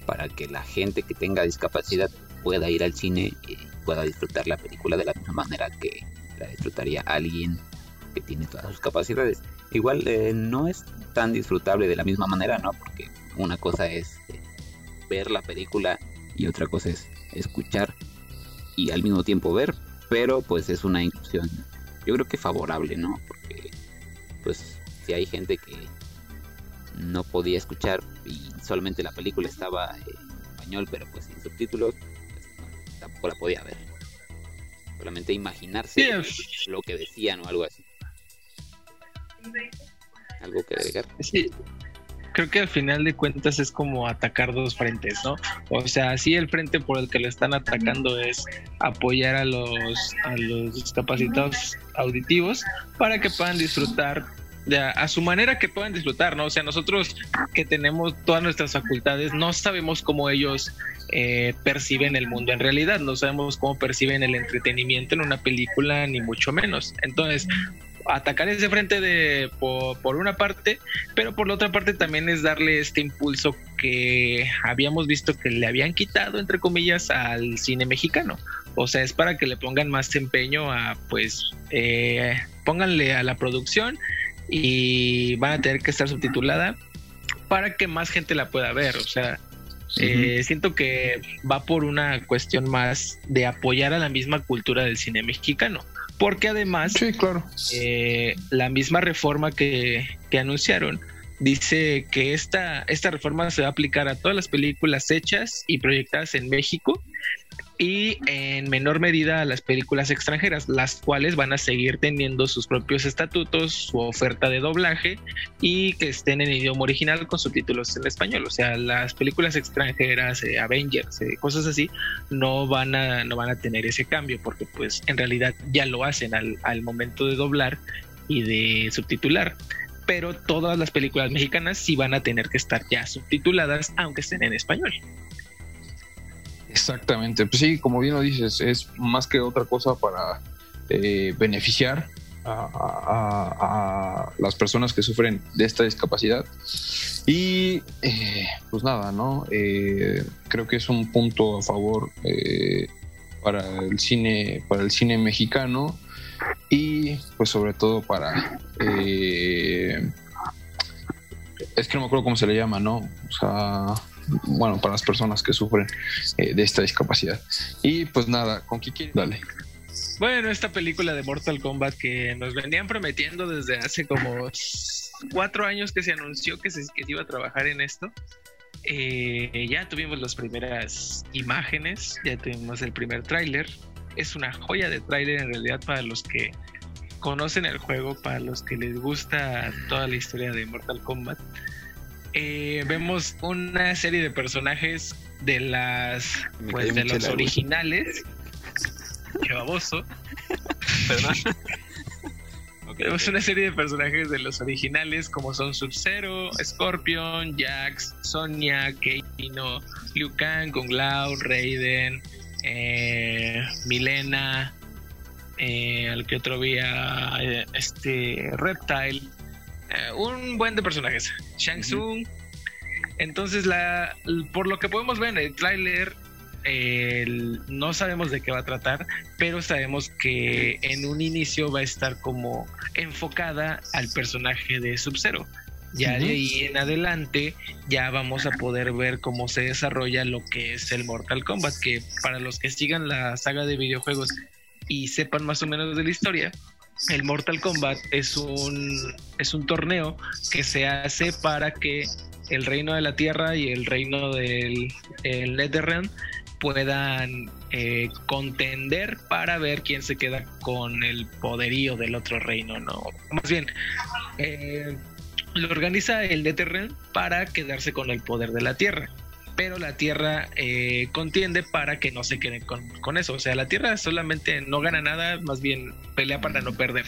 para que la gente que tenga discapacidad pueda ir al cine y pueda disfrutar la película de la misma manera que la disfrutaría alguien que tiene todas sus capacidades. Igual eh, no es tan disfrutable de la misma manera, ¿no? Porque una cosa es eh, ver la película y otra cosa es escuchar y al mismo tiempo ver, pero pues es una inclusión, yo creo que favorable, ¿no? Porque pues si hay gente que no podía escuchar y solamente la película estaba en español, pero pues sin subtítulos, pues, tampoco la podía ver. Solamente imaginarse lo que decían o algo así. ¿Algo que agregar? Sí. Creo que al final de cuentas es como atacar dos frentes, ¿no? O sea, sí el frente por el que lo están atacando es apoyar a los, a los discapacitados auditivos para que puedan disfrutar a su manera que puedan disfrutar, ¿no? O sea, nosotros que tenemos todas nuestras facultades, no sabemos cómo ellos eh, perciben el mundo en realidad, no sabemos cómo perciben el entretenimiento en una película, ni mucho menos. Entonces, atacar ese frente de por, una parte, pero por la otra parte también es darle este impulso que habíamos visto que le habían quitado, entre comillas, al cine mexicano. O sea, es para que le pongan más empeño a, pues, eh, pónganle a la producción y van a tener que estar subtitulada para que más gente la pueda ver. O sea, eh, siento que va por una cuestión más de apoyar a la misma cultura del cine mexicano. Porque además, sí, claro. Eh, la misma reforma que, que anunciaron dice que esta, esta reforma se va a aplicar a todas las películas hechas y proyectadas en México y en menor medida a las películas extranjeras, las cuales van a seguir teniendo sus propios estatutos, su oferta de doblaje y que estén en idioma original con subtítulos en español. O sea, las películas extranjeras, eh, Avengers, eh, cosas así, no van a no van a tener ese cambio porque pues en realidad ya lo hacen al, al momento de doblar y de subtitular pero todas las películas mexicanas sí van a tener que estar ya subtituladas aunque estén en español. Exactamente, pues sí, como bien lo dices, es más que otra cosa para eh, beneficiar a, las personas que sufren de esta discapacidad. Y eh, pues nada, ¿no? Eh, creo que es un punto a favor para el cine, para el cine mexicano y pues sobre todo para es que no me acuerdo cómo se le llama, ¿no? O sea, bueno, para las personas que sufren eh, de esta discapacidad. Y pues nada, ¿con quieres? Dale. Bueno, esta película de Mortal Kombat que nos venían prometiendo desde hace como cuatro años que se anunció que se, iba a trabajar en esto. Eh, ya tuvimos las primeras imágenes, ya tuvimos el primer tráiler. Es una joya de tráiler en realidad para los que conocen el juego, para los que les gusta toda la historia de Mortal Kombat. Eh, vemos una serie de personajes de las pues, de los originales. Qué baboso. Perdón. Vemos una serie de personajes de los originales como son Sub-Zero, Scorpion, Jax, Sonya, Keino, Liu Kang, Kung Lao, Raiden, eh, Milena, eh, al que otro día este Reptile, eh, un buen de personajes. Shang Tsung. Entonces, la, por lo que podemos ver en el tráiler, no sabemos de qué va a tratar, pero sabemos que en un inicio va a estar como enfocada al personaje de Sub-Zero. Ya de ahí en adelante ya vamos a poder ver cómo se desarrolla lo que es el Mortal Kombat, que para los que sigan la saga de videojuegos y sepan más o menos de la historia, el Mortal Kombat es un, es un torneo que se hace para que el reino de la tierra y el reino del el Netherrealm puedan eh, contender para ver quién se queda con el poderío del otro reino, ¿no? Más bien, eh, lo organiza el Netherrealm para quedarse con el poder de la tierra pero la Tierra eh, contiende para que no se queden con, eso. O sea, la Tierra solamente no gana nada, más bien pelea para no perder.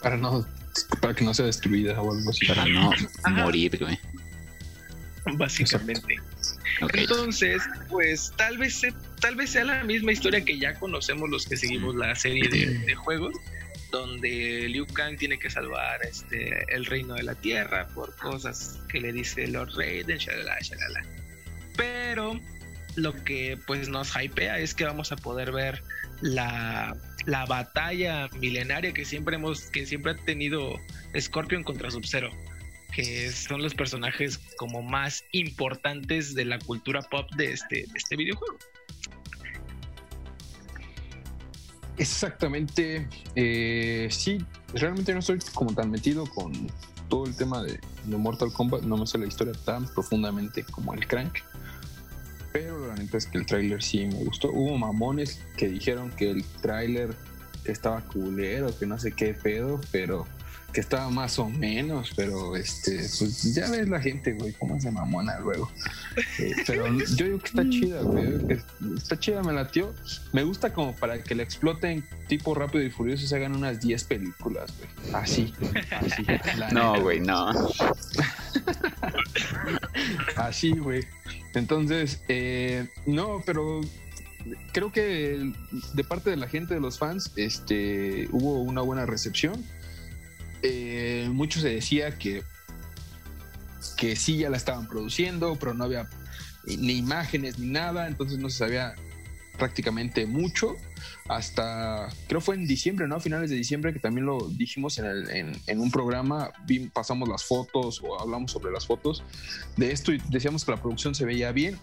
Para no, para que no sea destruida o algo así. Para no morir, güey. Básicamente. Entonces, pues tal vez, tal vez sea la misma historia que ya conocemos los que seguimos la serie de, juegos, donde Liu Kang tiene que salvar este el reino de la tierra por cosas que le dice Lord Raiden, shalala, shalala. Pero lo que pues nos hypea es que vamos a poder ver la, batalla milenaria que siempre hemos, que siempre ha tenido Scorpion contra Sub-Zero, que son los personajes como más importantes de la cultura pop de este, este videojuego. Exactamente. Eh, sí, realmente no estoy tan metido con todo el tema de, de Mortal Kombat. No me sé la historia tan profundamente como el Crank. Pero la neta es que el tráiler sí me gustó. Hubo mamones que dijeron que el tráiler estaba culero, que no sé qué pedo, pero que estaba más o menos, pero este, pues ya ves la gente, güey, cómo se mamona luego. Eh, pero yo digo que está chida, güey, está chida, me latió. Me gusta como para que le exploten tipo rápido y furioso se hagan unas 10 películas, güey. Así, así. no, güey, no. así, güey. Entonces, eh, no, pero creo que de parte de la gente, de los fans, este, hubo una buena recepción. Eh, mucho se decía que, que sí ya la estaban produciendo, pero no había ni imágenes ni nada, entonces no se sabía prácticamente mucho hasta, creo fue en diciembre, ¿no? A finales de diciembre, que también lo dijimos en, el, en, un programa, pasamos las fotos o hablamos sobre las fotos de esto y decíamos que la producción se veía bien.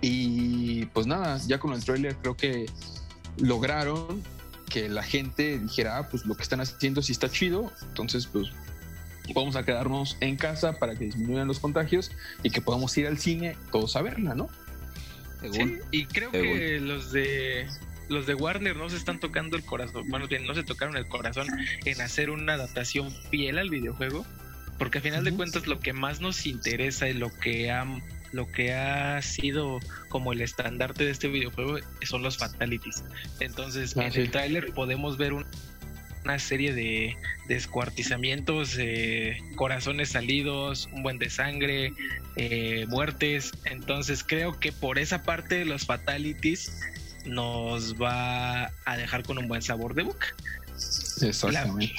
Y pues nada, ya con el trailer creo que lograron que la gente dijera, ah, pues lo que están haciendo sí está chido, entonces pues vamos a quedarnos en casa para que disminuyan los contagios y que podamos ir al cine todos a verla, ¿no? Sí, y creo que los de los de Warner no se están tocando el corazón, bueno, bien, no se tocaron el corazón en hacer una adaptación fiel al videojuego, porque a final de cuentas lo que más nos interesa y lo que ha, lo que ha sido como el estandarte de este videojuego son los fatalities. Entonces, ah, en el tráiler podemos ver una serie de descuartizamientos, eh, corazones salidos, un buen de sangre, eh, muertes. Entonces creo que por esa parte los fatalities nos va a dejar con un buen sabor de boca. Exactamente.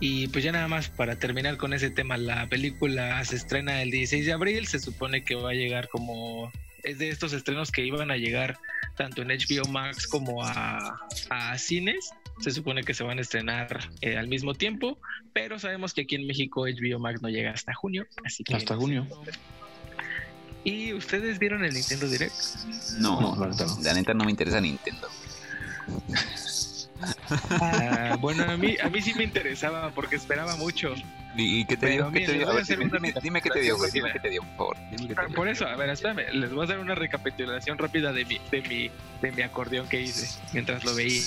Y pues ya nada más para terminar con ese tema, la película se estrena el 16 de abril, se supone que va a llegar como es de estos estrenos que iban a llegar tanto en HBO Max como a, cines. Se supone que se van a estrenar eh, al mismo tiempo, pero sabemos que aquí en México HBO Max no llega hasta junio, así que hasta junio. ¿Y ustedes vieron el Nintendo Direct? No, la neta no me interesa Nintendo. Ah, bueno, a mí, a mí sí me interesaba porque esperaba mucho. ¿Y, qué te dio? ¿Qué te dio? dime, qué te dio, Dime qué te dio, por favor. por eso, a ver, espérame. Les voy a dar una recapitulación rápida de mi, de mi, de mi acordeón que hice mientras lo veía.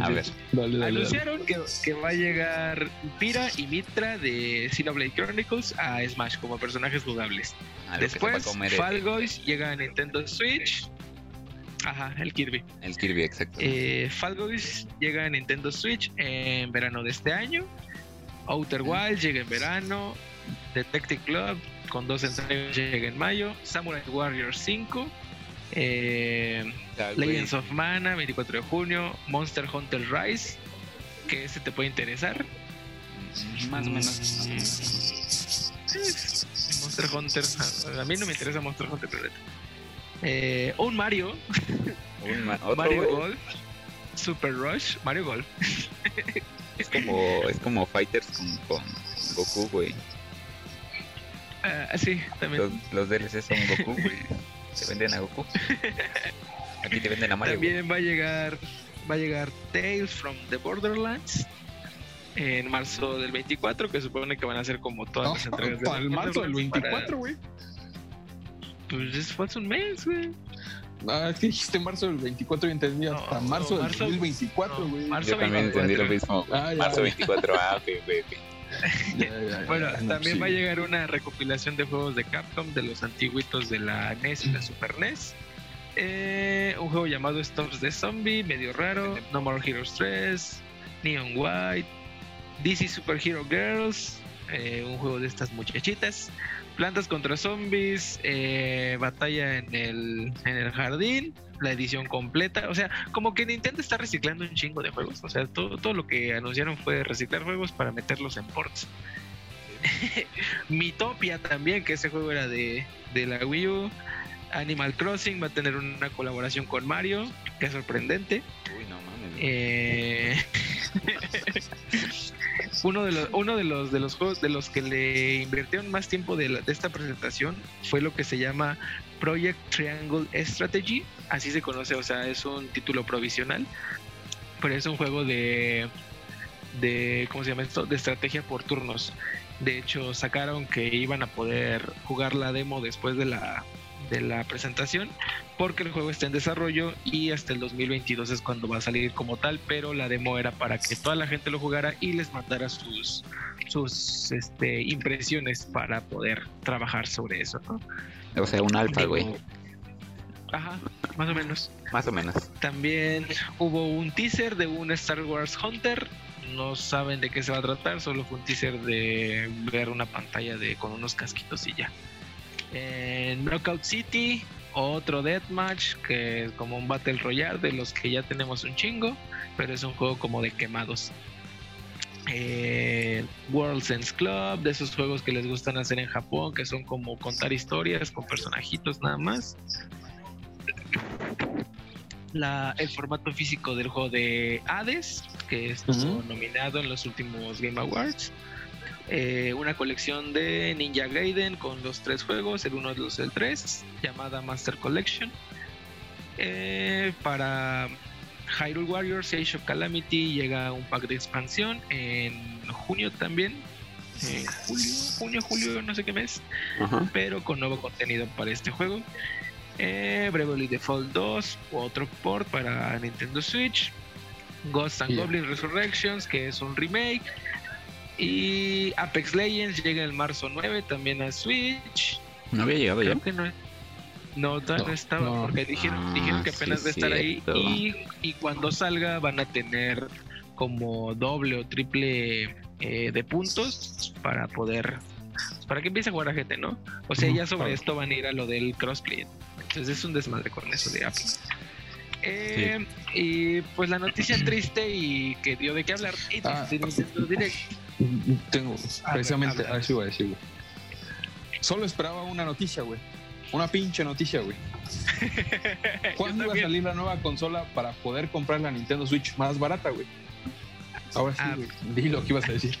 A ver. Anunciaron Que, que, va a llegar Pira y Mitra de Xenoblade Chronicles a Smash como personajes jugables. Ah, Después, Fall Guys llega a Nintendo Switch. Ajá, el Kirby. El Kirby, exacto. Eh, Fall Guys llega a Nintendo Switch en verano de este año. Outer Wild llega en verano. Detective Club con dos entregas llega en mayo. Samurai Warriors 5 eh, Legends of Mana, 24 de junio. Monster Hunter Rise, que ese te puede interesar. Más o menos. Monster Hunter, a, mí no me interesa Monster Hunter, pero eh, un Mario. Un Mario Golf. Super Rush. Mario Golf. es como, es como Fighters con, con Goku, güey. Ah, sí, también. Los, los DLC son Goku, güey. Se venden a Goku. Aquí te venden a Mario. También va a llegar va a llegar Tales from the Borderlands en marzo del 24, que supone que van a ser como todas las entregas para el marzo del 24, güey. Pues fue hace un mes, güey. Ah, es que dijiste marzo del 24 y entendí hasta marzo, del 2024, güey. Yo también entendí lo mismo. Ah, marzo 24, ah, ok, güey. bueno, también va a llegar una recopilación de juegos de Capcom de los antiguitos de la NES y la Super NES. Eh, un juego llamado Storms de Zombie, medio raro. No More Heroes 3, Neon White, DC Super Hero Girls, eh, un juego de estas muchachitas. Plantas contra zombies, eh, batalla en el, en el jardín, la edición completa. O sea, como que Nintendo está reciclando un chingo de juegos. O sea, todo, todo lo que anunciaron fue reciclar juegos para meterlos en ports. Mitopia también, que ese juego era de, de la Wii U. Animal Crossing va a tener una colaboración con Mario, que es sorprendente. Uy, no mames. Eh... uno de los, uno de los de los juegos de los que le invirtieron más tiempo de, esta presentación fue lo que se llama Project Triangle Strategy, así se conoce, o sea, es un título provisional, pero es un juego de de ¿cómo se llama esto? de estrategia por turnos. De hecho, sacaron que iban a poder jugar la demo después de la de la presentación porque el juego está en desarrollo y hasta el 2022 es cuando va a salir como tal, pero la demo era para que toda la gente lo jugara y les mandara sus sus este, impresiones para poder trabajar sobre eso, O sea, un alfa, güey. Ajá, más o menos. Más o menos. También hubo un teaser de un Star Wars Hunter. No saben de qué se va a tratar, solo fue un teaser de ver una pantalla de con unos casquitos y ya. En Knockout City, otro Deathmatch, que es como un Battle Royale de los que ya tenemos un chingo, pero es un juego como de quemados. eh, World Sense Club, de esos juegos que les gustan hacer en Japón, que son como contar historias con personajitos nada más. La, el formato físico del juego de Hades, que estuvo nominado en los últimos Game Awards. Eh, una colección de Ninja Gaiden con los tres juegos, el 1, el 2, el 3, llamada Master Collection. Eh, para Hyrule Warriors Age of Calamity llega un pack de expansión en junio también. En julio, junio, julio, no sé qué mes. Pero con nuevo contenido para este juego. Eh, Bravely Default 2, otro port para Nintendo Switch. Ghost and Goblin Resurrections, que es un remake. Y Apex Legends llega el marzo 9 también a Switch. No había llegado ya. no, no, estaba, porque dijeron, ah, dijeron que apenas va a estar ahí. Y, y, cuando salga van a tener como doble o triple eh, de puntos para poder. Para que empiece a jugar a gente, ¿no? O sea, ya sobre esto van a ir a lo del crossplay. Entonces es un desmadre con eso de Apple. Eh, y pues la noticia triste y que dio de qué hablar. Ah, tengo, precisamente, a eso iba a decir, güey. Solo esperaba una noticia, güey. Una pinche noticia, güey. ¿Cuándo va a salir la nueva consola para poder comprar la Nintendo Switch más barata, güey? Ahora sí, ah. güey. Di lo que ibas a decir.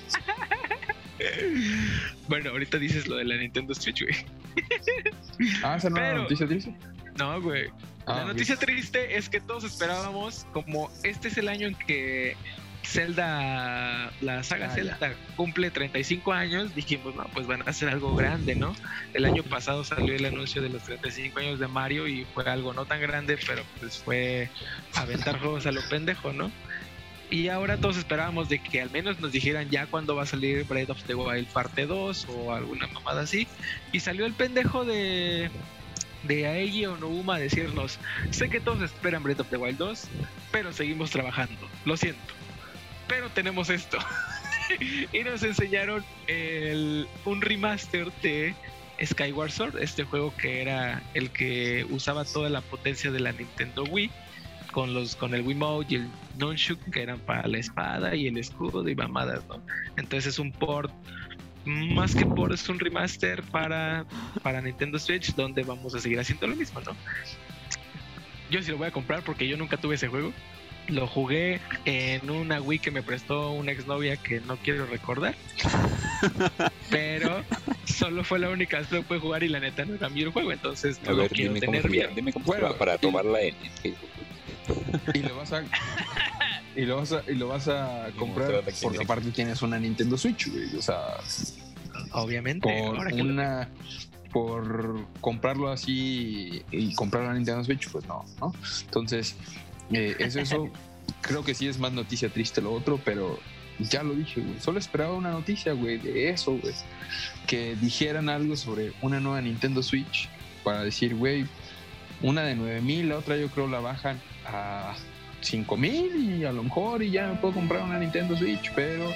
bueno, ahorita dices lo de la Nintendo Switch, güey. ah, esa no es la noticia triste. No, güey. la ah, noticia triste es que todos esperábamos, como este es el año en que Zelda, la saga ah, Zelda cumple 35 años, dijimos, no, pues van a hacer algo grande, ¿no? El año pasado salió el anuncio de los 35 años de Mario y fue algo no tan grande, pero pues fue aventar juegos a lo pendejo, ¿no? Y ahora todos esperábamos de que al menos nos dijeran ya cuándo va a salir Breath of the Wild parte 2 o alguna mamada así. Y salió el pendejo de de Aegi o Nouma a decirnos, sé que todos esperan Breath of the Wild 2, pero seguimos trabajando. Lo siento pero tenemos esto. y nos enseñaron el, un remaster de Skyward Sword, este juego que era el que usaba toda la potencia de la Nintendo Wii con los con el Wiimote y el Nunchuk que eran para la espada y el escudo y mamadas, ¿no? Entonces es un port más que por es un remaster para para Nintendo Switch donde vamos a seguir haciendo lo mismo, ¿no? Yo sí lo voy a comprar porque yo nunca tuve ese juego. Lo jugué en una Wii que me prestó una exnovia que no quiero recordar. pero solo fue la única vez que lo pude jugar y la neta no era mi juego, entonces no lo quiero tener bien. Dime cómo bueno, para tomarla en, Y lo vas a y lo vas a, y lo vas a comprar porque aparte tienes una Nintendo Switch, güey. O sea, obviamente. Por una por comprarlo así y comprar la Nintendo Switch, pues no, ¿no? Entonces, eh, es eso. Creo que sí es más noticia triste lo otro, pero ya lo dije, güey. Solo esperaba una noticia, güey, de eso, güey. Que dijeran algo sobre una nueva Nintendo Switch para decir, güey, una de 9000, la otra yo creo la bajan a 5000 y a lo mejor y ya me puedo comprar una Nintendo Switch, pero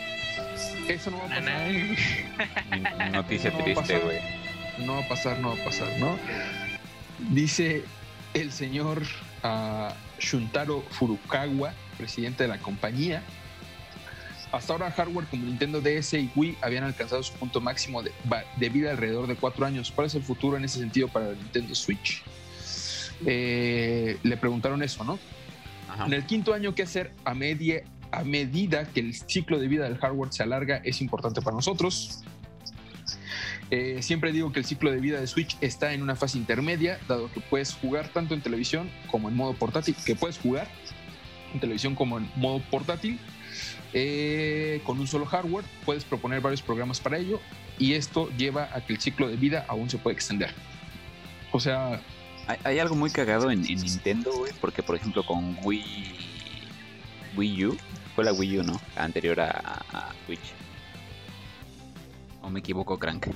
eso no va a pasar. Noticia triste, güey. No va a pasar, no va a pasar, ¿no? Dice el señor uh, Shuntaro Furukawa, presidente de la compañía. Hasta ahora hardware como Nintendo DS y Wii habían alcanzado su punto máximo de, vida alrededor de cuatro años. ¿Cuál es el futuro en ese sentido para el Nintendo Switch? Eh, le preguntaron eso, ¿no? En el quinto año, ¿qué hacer a, media, a medida que el ciclo de vida del hardware se alarga? Es importante para nosotros. Eh, siempre digo que el ciclo de vida de Switch está en una fase intermedia, dado que puedes jugar tanto en televisión como en modo portátil, que puedes jugar en televisión como en modo portátil. Eh, con un solo hardware puedes proponer varios programas para ello y esto lleva a que el ciclo de vida aún se puede extender. O sea... Hay, algo muy cagado en, Nintendo, güey, porque por ejemplo con Wii, Wii U, fue la Wii U, ¿no? Anterior a, a Switch. ¿O me equivoco, Crank?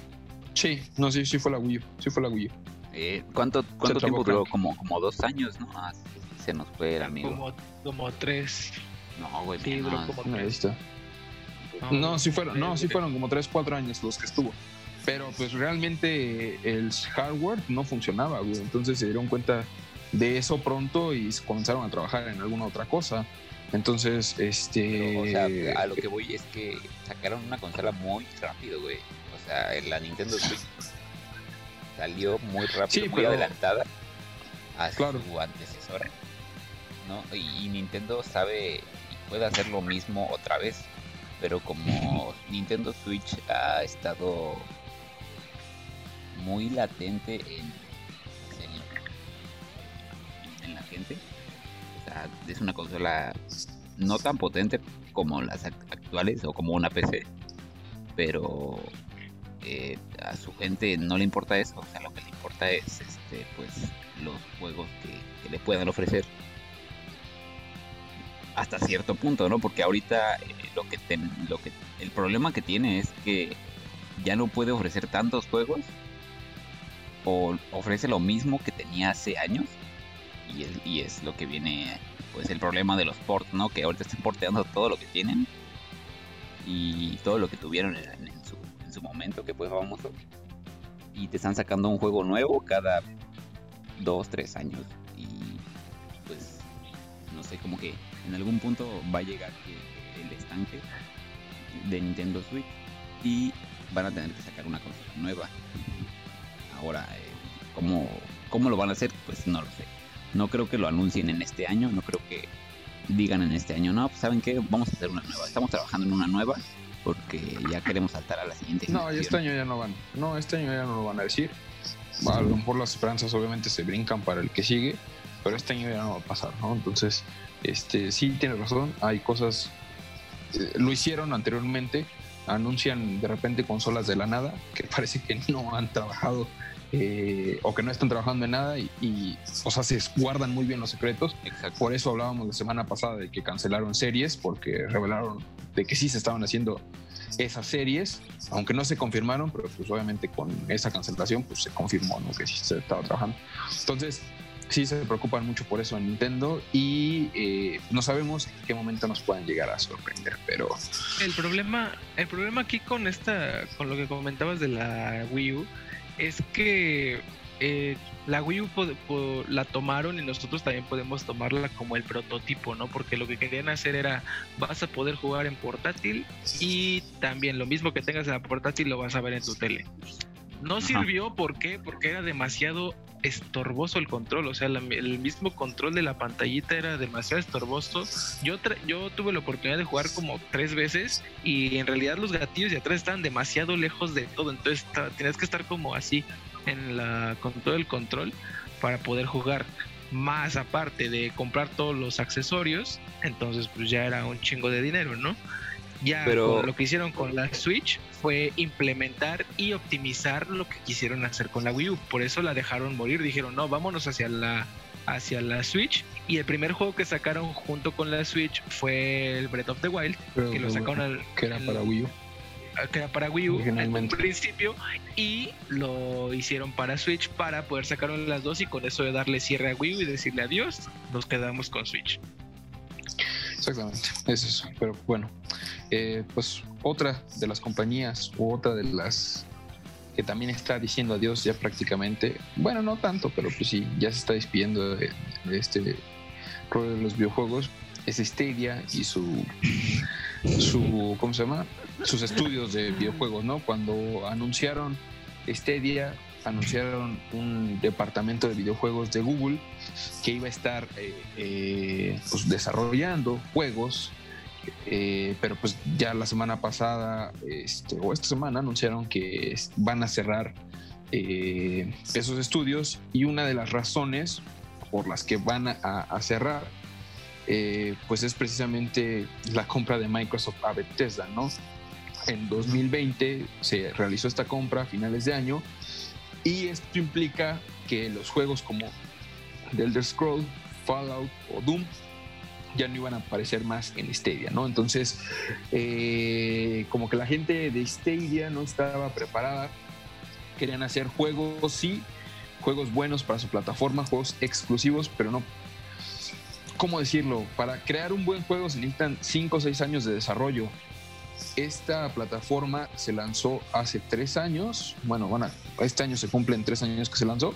Sí, no, sí, sí fue la Wii U. Sí fue la Wii U. Eh, ¿Cuánto, cuánto tiempo duró? Como, como dos años, ¿no? Ah, se nos fue el amigo. Como, como tres. No, güey. Sí, duró como tres. No, sí fueron, no, sí fueron como tres, cuatro años los que estuvo. Pero pues realmente el hardware no funcionaba, güey. Entonces se dieron cuenta de eso pronto y comenzaron a trabajar en alguna otra cosa. Entonces, este. o sea, a lo que voy es que sacaron una consola muy rápido, güey. O sea, la Nintendo Switch salió muy rápido, muy adelantada a su antecesora. ¿no? Y, Nintendo sabe y puede hacer lo mismo otra vez. Pero como Nintendo Switch ha estado muy latente en, en la gente, es una consola no tan potente como las actuales o como una PC, pero eh, a su gente no le importa eso, lo que le importa es este, pues los juegos que, le puedan ofrecer. Hasta cierto punto, ¿no? Porque ahorita eh, lo que lo que el problema que tiene es que ya no puede ofrecer tantos juegos ofrece lo mismo que tenía hace años y es, y lo que viene pues el problema de los ports, ¿no? Que ahorita están porteando todo lo que tienen y todo lo que tuvieron en, su, en su, momento, que pues famoso. Y te están sacando un juego nuevo cada dos, tres años. Y pues, no sé, como que en algún punto va a llegar el estanque de Nintendo Switch y van a tener que sacar una consola nueva. Ahora, eh, ¿cómo, ¿cómo lo van a hacer? Pues no lo sé. No creo que lo anuncien en este año, no creo que digan en este año, no, pues saben qué, vamos a hacer una nueva. Estamos trabajando en una nueva porque ya queremos saltar a la siguiente. No, este año ya no van. No, este año ya no lo van a decir. A lo mejor las esperanzas obviamente se brincan para el que sigue, pero este año ya no va a pasar, ¿no? Entonces, este sí tiene razón, hay cosas eh, lo hicieron anteriormente, anuncian de repente consolas de la nada que parece que no han trabajado eh, o que no están trabajando en nada y, o sea, se guardan muy bien los secretos. Por eso hablábamos la semana pasada de que cancelaron series, porque revelaron de que sí se estaban haciendo esas series, aunque no se confirmaron, pero pues obviamente con esa cancelación pues se confirmó ¿no? que sí se estaba trabajando. Entonces, sí se preocupan mucho por eso en Nintendo y eh, no sabemos en qué momento nos pueden llegar a sorprender, pero el problema, el problema aquí con esta, con lo que comentabas de la Wii U es que eh, la Wii U la tomaron y nosotros también podemos tomarla como el prototipo, ¿no? Porque lo que querían hacer era, vas a poder jugar en portátil y también lo mismo que tengas en la portátil lo vas a ver en tu tele. No sirvió, ¿por qué? Porque era demasiado estorboso el control, o sea, el mismo control de la pantallita era demasiado estorboso. Yo, yo tuve la oportunidad de jugar como tres veces y en realidad los gatillos de atrás estaban demasiado lejos de todo, entonces tenías que estar como así en la, con todo el control para poder jugar. Más aparte de comprar todos los accesorios, entonces pues ya era un chingo de dinero, ¿no? Ya Pero... lo que hicieron con la Switch fue implementar y optimizar lo que quisieron hacer con la Wii U. Por eso la dejaron morir. Dijeron, no, vámonos hacia la, hacia la Switch. Y el primer juego que sacaron junto con la Switch fue el Breath of the Wild. que lo sacaron al, que era para Wii U. Que era para Wii U en principio. Y lo hicieron para Switch para poder sacar las dos y con eso de darle cierre a Wii U y decirle adiós. Nos quedamos con Switch. Exactamente, es eso. Pero bueno, eh, pues otra de las compañías u otra de las que también está diciendo adiós ya prácticamente, bueno, no tanto, pero pues sí, ya se está despidiendo de, este rol de los videojuegos, es Stadia y su, su, ¿cómo se llama? Sus estudios de videojuegos, ¿no? Cuando anunciaron Stadia, anunciaron un departamento de videojuegos de Google que iba a estar eh, eh, pues desarrollando juegos eh, pero pues ya la semana pasada este, o esta semana anunciaron que van a cerrar eh, esos estudios y una de las razones por las que van a, cerrar eh, pues es precisamente la compra de Microsoft a Bethesda, ¿no? En 2020 se realizó esta compra a finales de año y esto implica que los juegos como The Elder Scroll, Fallout o Doom ya no iban a aparecer más en Stadia, ¿no? Entonces, eh, como que la gente de Stadia no estaba preparada, querían hacer juegos, sí, juegos buenos para su plataforma, juegos exclusivos, pero no. ¿Cómo decirlo? Para crear un buen juego se necesitan 5 o 6 años de desarrollo. Esta plataforma se lanzó hace 3 años. Bueno, bueno, este año se cumplen 3 años que se lanzó.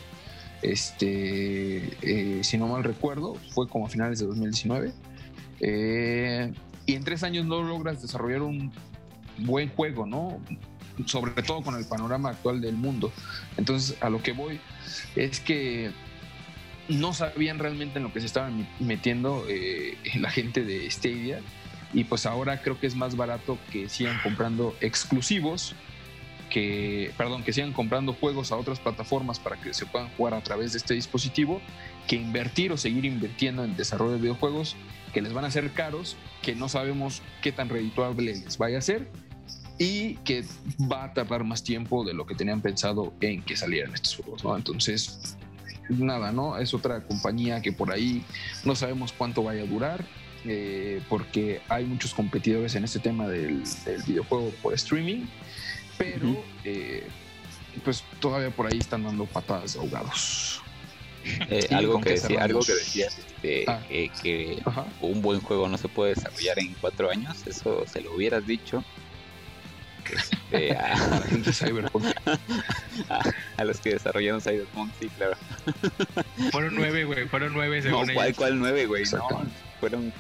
Este, eh, si no mal recuerdo, fue como a finales de 2019. Eh, y en tres años no logras desarrollar un buen juego, ¿no? Sobre todo con el panorama actual del mundo. Entonces, a lo que voy es que no sabían realmente en lo que se estaban metiendo eh, la gente de Stadia y pues ahora creo que es más barato que sigan comprando exclusivos que, perdón, que sigan comprando juegos a otras plataformas para que se puedan jugar a través de este dispositivo, que invertir o seguir invirtiendo en desarrollo de videojuegos que les van a ser caros, que no sabemos qué tan redituable les vaya a ser y que va a tardar más tiempo de lo que tenían pensado en que salieran estos juegos, ¿no? Entonces, nada, ¿no? Es otra compañía que por ahí no sabemos cuánto vaya a durar, eh, porque hay muchos competidores en este tema del, del videojuego por streaming pero eh, pues todavía por ahí están dando patadas de ahogados. Eh, algo, que decía, algo que decías, este, ah. que un buen juego no se puede desarrollar en cuatro años, eso se lo hubieras dicho este, a, a, los que desarrollaron Cyberpunk, sí, claro. Fueron nueve, güey, fueron nueve según no, ¿cuál, ¿cuál nueve, güey? No, fueron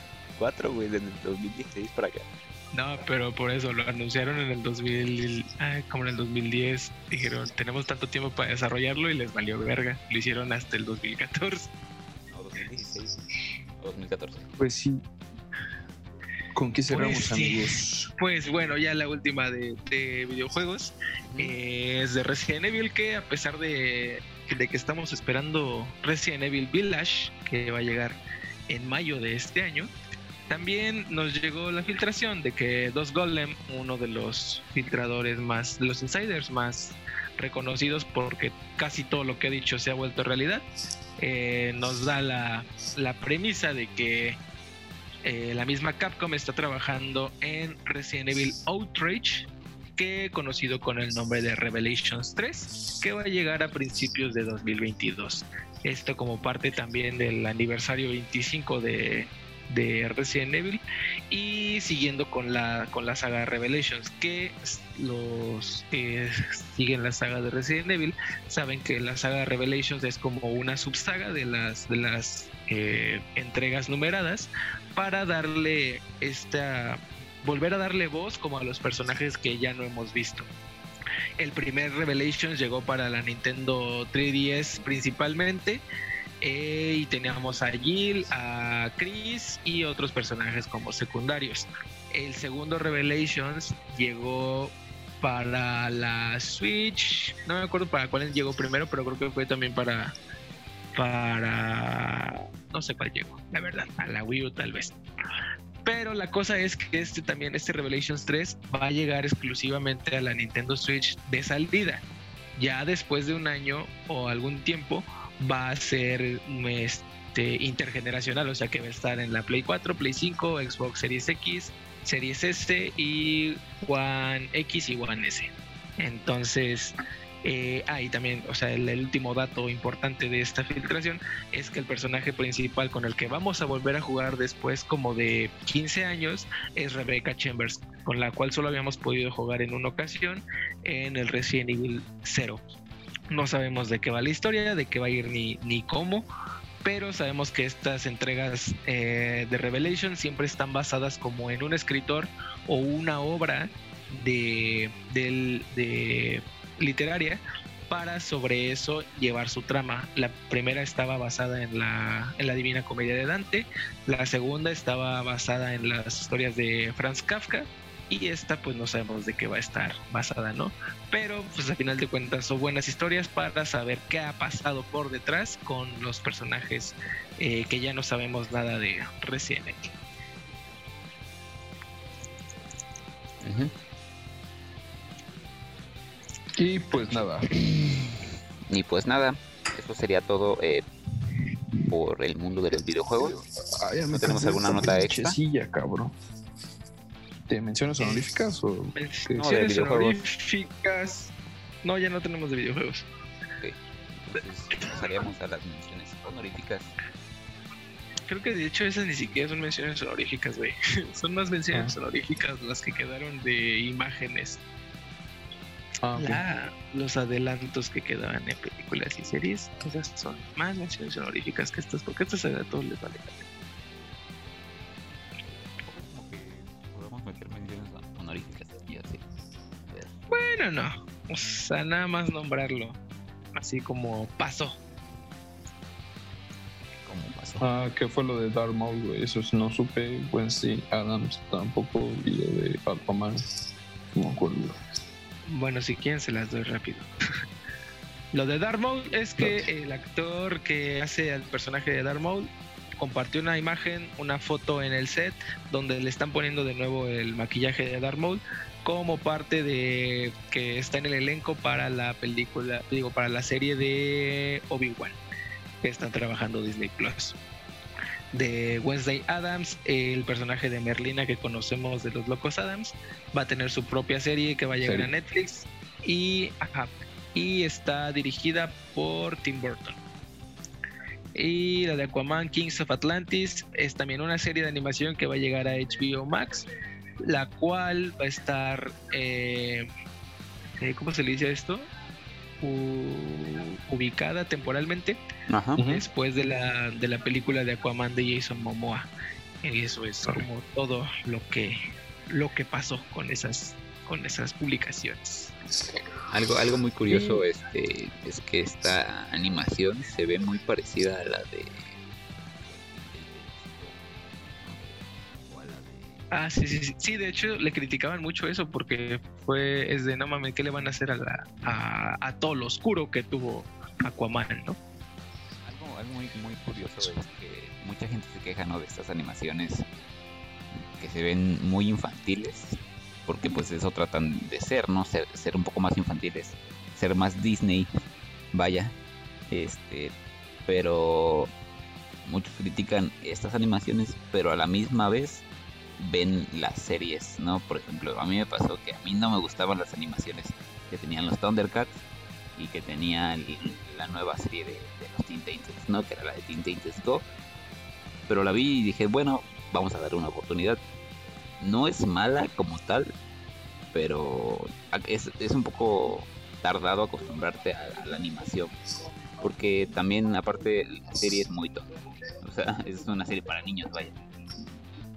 cuatro, güey, desde el 2016 para acá. No, pero por eso lo anunciaron en el 2000, como en el 2010. Dijeron, tenemos tanto tiempo para desarrollarlo y les valió verga. Lo hicieron hasta el 2014. No, 2016 o 2014. Pues sí. ¿Con qué cerramos, pues amigos? Pues bueno, ya la última de, videojuegos eh, es de Resident Evil, que a pesar de, de que estamos esperando Resident Evil Village, que va a llegar en mayo de este año, también nos llegó la filtración de que Dos Golem, uno de los filtradores más, los insiders más reconocidos porque casi todo lo que ha dicho se ha vuelto realidad, eh, nos da la, premisa de que eh, la misma Capcom está trabajando en Resident Evil Outrage, que conocido con el nombre de Revelations 3, que va a llegar a principios de 2022. Esto como parte también del aniversario 25 de de Resident Evil. Y siguiendo con la con la saga Revelations que los que siguen la saga de Resident Evil saben que la saga Revelations es como una subsaga de las de las eh, entregas numeradas para darle esta volver a darle voz como a los personajes que ya no hemos visto. El primer Revelations llegó para la Nintendo 3DS principalmente eh, y teníamos a Jill, a Chris y otros personajes como secundarios. El segundo Revelations llegó para la Switch, no me acuerdo para cuál llegó primero, pero creo que fue también para para no sé cuál llegó, la verdad, a la Wii U tal vez. Pero la cosa es que este también, este Revelations 3 va a llegar exclusivamente a la Nintendo Switch de salida. Ya después de un año o algún tiempo va a ser este, intergeneracional, o sea que va a estar en la Play 4, Play 5, Xbox Series X, Series S y One X y One S. Entonces, eh, también, o sea, el, último dato importante de esta filtración es que el personaje principal con el que vamos a volver a jugar después como de 15 años es Rebecca Chambers, con la cual solo habíamos podido jugar en una ocasión en el Resident Evil 0. No sabemos de qué va la historia, de qué va a ir ni, ni cómo, pero sabemos que estas entregas eh, de Revelation siempre están basadas como en un escritor o una obra de, de literaria para sobre eso llevar su trama. La primera estaba basada en la, en la Divina Comedia de Dante, la segunda estaba basada en las historias de Franz Kafka y esta pues no sabemos de qué va a estar basada, ¿no? Pero pues al final de cuentas son buenas historias para saber qué ha pasado por detrás con los personajes eh, que ya no sabemos nada de Resident Evil. Y pues nada. Y pues nada, eso sería todo eh, por el mundo de los videojuegos. ¿No tenemos alguna nota extra? cabrón menciones honoríficas o menciones honoríficas. No ya no tenemos de videojuegos. Okay. entonces pasaríamos a las menciones honoríficas. Creo que de hecho esas ni siquiera son menciones honoríficas güey. Son más menciones ah. honoríficas las que quedaron de imágenes. Ah, los adelantos que quedaban en películas y series esas son más menciones honoríficas que estas porque estas a todos les vale Bueno, no. O sea, nada más nombrarlo. Así como pasó. ¿Cómo pasó? Ah, ¿qué fue lo de Darth Maul, güey? Eso no supe. Wednesday Adams tampoco. Y lo de Aquaman. No me acuerdo. Bueno, si quieren se las doy rápido. Lo de Darth Maul es que el actor que hace al personaje de Darth Maul compartió una imagen, una foto en el set donde le están poniendo de nuevo el maquillaje de Darth Maul como parte de que está en el elenco para la película, digo, para la serie de Obi-Wan que están trabajando Disney Plus. De Wednesday Adams, el personaje de Merlina que conocemos de los Locos Adams, va a tener su propia serie que va a llegar Serie. a Netflix y, ajá, y está dirigida por Tim Burton. Y la de Aquaman Kings of Atlantis es también una serie de animación que va a llegar a HBO Max, la cual va a estar, eh, eh, ¿cómo se le dice esto? U- ubicada temporalmente Ajá. Después de la, de la película de Aquaman de Jason Momoa. Y eso es como todo lo que, lo que pasó con esas, con esas publicaciones. Algo, algo muy curioso este, es que esta animación se ve muy parecida a la de. Ah, sí, sí, sí. Sí, de hecho le criticaban mucho eso porque fue, es de no mames, ¿qué le van a hacer a, la, a, todo lo oscuro que tuvo Aquaman, no? Algo, algo muy, muy curioso es que mucha gente se queja ¿no? de estas animaciones que se ven muy infantiles, porque pues eso tratan de ser, ¿no? Ser, ser un poco más infantiles, ser más Disney, vaya, este, pero muchos critican estas animaciones, pero a la misma vez ven las series, ¿no? Por ejemplo, a mí me pasó que a mí no me gustaban las animaciones que tenían los Thundercats y que tenía la nueva serie de, de los Teen Titans, ¿no? Que era la de Teen Titans Go. Pero la vi y dije, bueno, vamos a darle una oportunidad. No es mala como tal, pero es, es un poco tardado acostumbrarte a, a la animación. Porque también, aparte, la serie es muy tonta. O sea, es una serie para niños, vaya.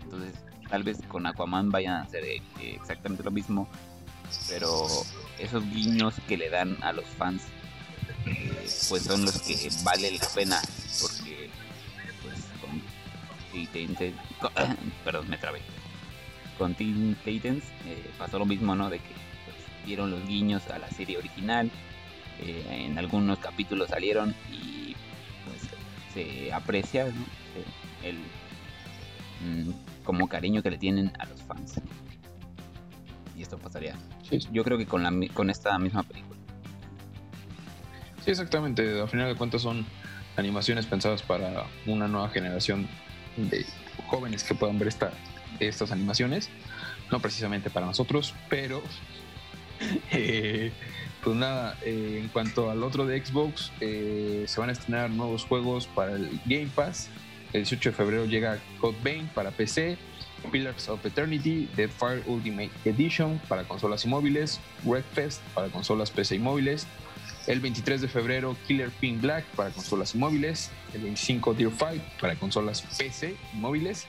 Entonces, tal vez con Aquaman vayan a hacer eh, exactamente lo mismo. Pero esos guiños que le dan a los fans, eh, pues son los que vale la pena. Porque, pues, con Titans- perdón, me trabé. Con Teen eh, pasó lo mismo, ¿no? De que pues, dieron los guiños a la serie original. eh, en algunos capítulos salieron y pues se aprecia ¿no? Eh, el mm, como cariño que le tienen a los fans. Y esto pasaría, Sí, yo creo que con la con esta misma película. Sí, exactamente. A final de cuentas son animaciones pensadas para una nueva generación de jóvenes que puedan ver esta, estas animaciones. No precisamente para nosotros, pero eh, pues nada, eh, en cuanto al otro de Xbox, eh, se van a estrenar nuevos juegos para el Game Pass. El 18 de febrero llega Code para PC, Pillars of Eternity, Deadfire Ultimate Edition para consolas y móviles, Wreckfest para consolas PC y móviles, el 23 de febrero, Killer Pin Black para consolas y móviles. El 25, Deer Fight para consolas PC y móviles.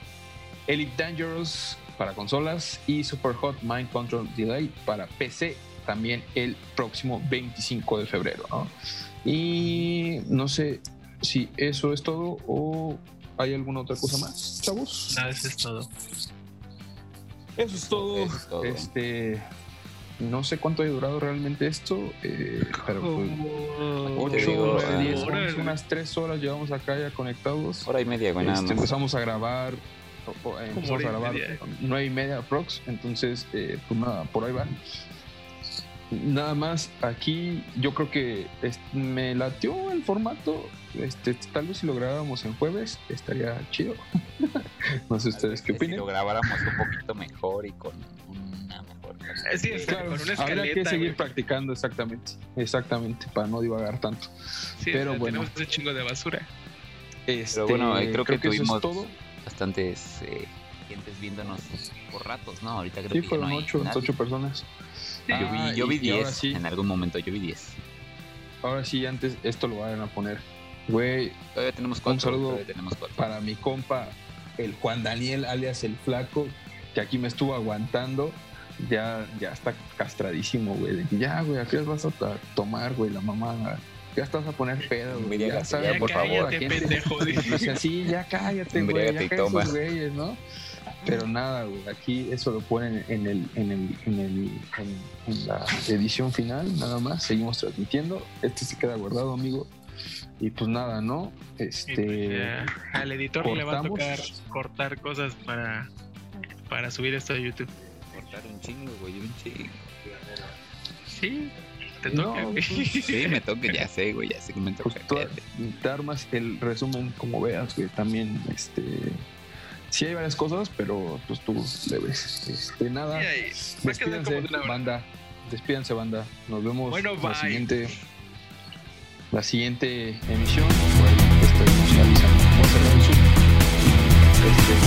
Elite Dangerous para consolas. Y Super Hot Mind Control Delay para PC también el próximo 25 de febrero. Y no sé si eso es todo o hay alguna otra cosa más, chavos. No, eso es todo. Eso es todo. Eso es todo. Este. No sé cuánto ha durado realmente esto, eh, pero pues, Como 8, Te digo, 9, 10, horas, 11, unas 3 horas llevamos acá ya conectados. Hora y media, güey, Este, empezamos a grabar, empezamos a grabar media. 9 y media prox, entonces, eh, pues nada, por ahí va. Nada más, aquí yo creo que me latió el formato. Este, tal vez si lo grabáramos en jueves estaría chido. no sé ustedes qué Si opinen. lo grabáramos un poquito mejor y con una mejor. Sí, Claro, con una habrá que escaleta, seguir güey. practicando exactamente, exactamente, para no divagar tanto. Sí, pero o sea, bueno. Tenemos ese chingo de basura. Este, bueno, eh, creo que eso es tuvimos- todo. bastantes eh, gentes viéndonos por ratos, ¿no? Ahorita creo Sí, que fueron no hay ocho, ocho personas. Yo Ah, vi, yo vi y- y ahora 10, sí. en algún momento yo vi 10. Ahora sí, antes esto lo van a poner. Güey, Todavía tenemos cuatro. saludo. todavía tenemos cuatro. para mi compa, el Juan Daniel, alias el Flaco, que aquí me estuvo aguantando ya, ya está castradísimo, güey. De que ya, güey, ¿a qué vas a tomar, güey? La mamá ya estás a poner pedo, güey. Ya, sabes, por favor. Cállate, pendejo. Dice sí, ya cállate, güey. Ya cállate esos güeyes, ¿no? Pero nada, güey. Aquí eso lo ponen en el, en el, en el, en, la edición final, nada más. Seguimos transmitiendo. Este se queda guardado, amigo. Y pues nada, ¿no? Este. Pues al editor le va a tocar cortar cosas para, para subir esto a YouTube. Cortar un chingo, güey, un chingo. Sí, te toca. Pues, sí, me toca, ya sé, güey, ya sé que me toca. Pues te armas el resumen como veas, güey. También, este. Sí hay varias cosas, pero pues tú le ves. Este, nada. Sí, despídense, banda. Despídense, banda. Nos vemos bueno, la siguiente la siguiente emisión. Pues, estoy avisando. Vamos a el Este,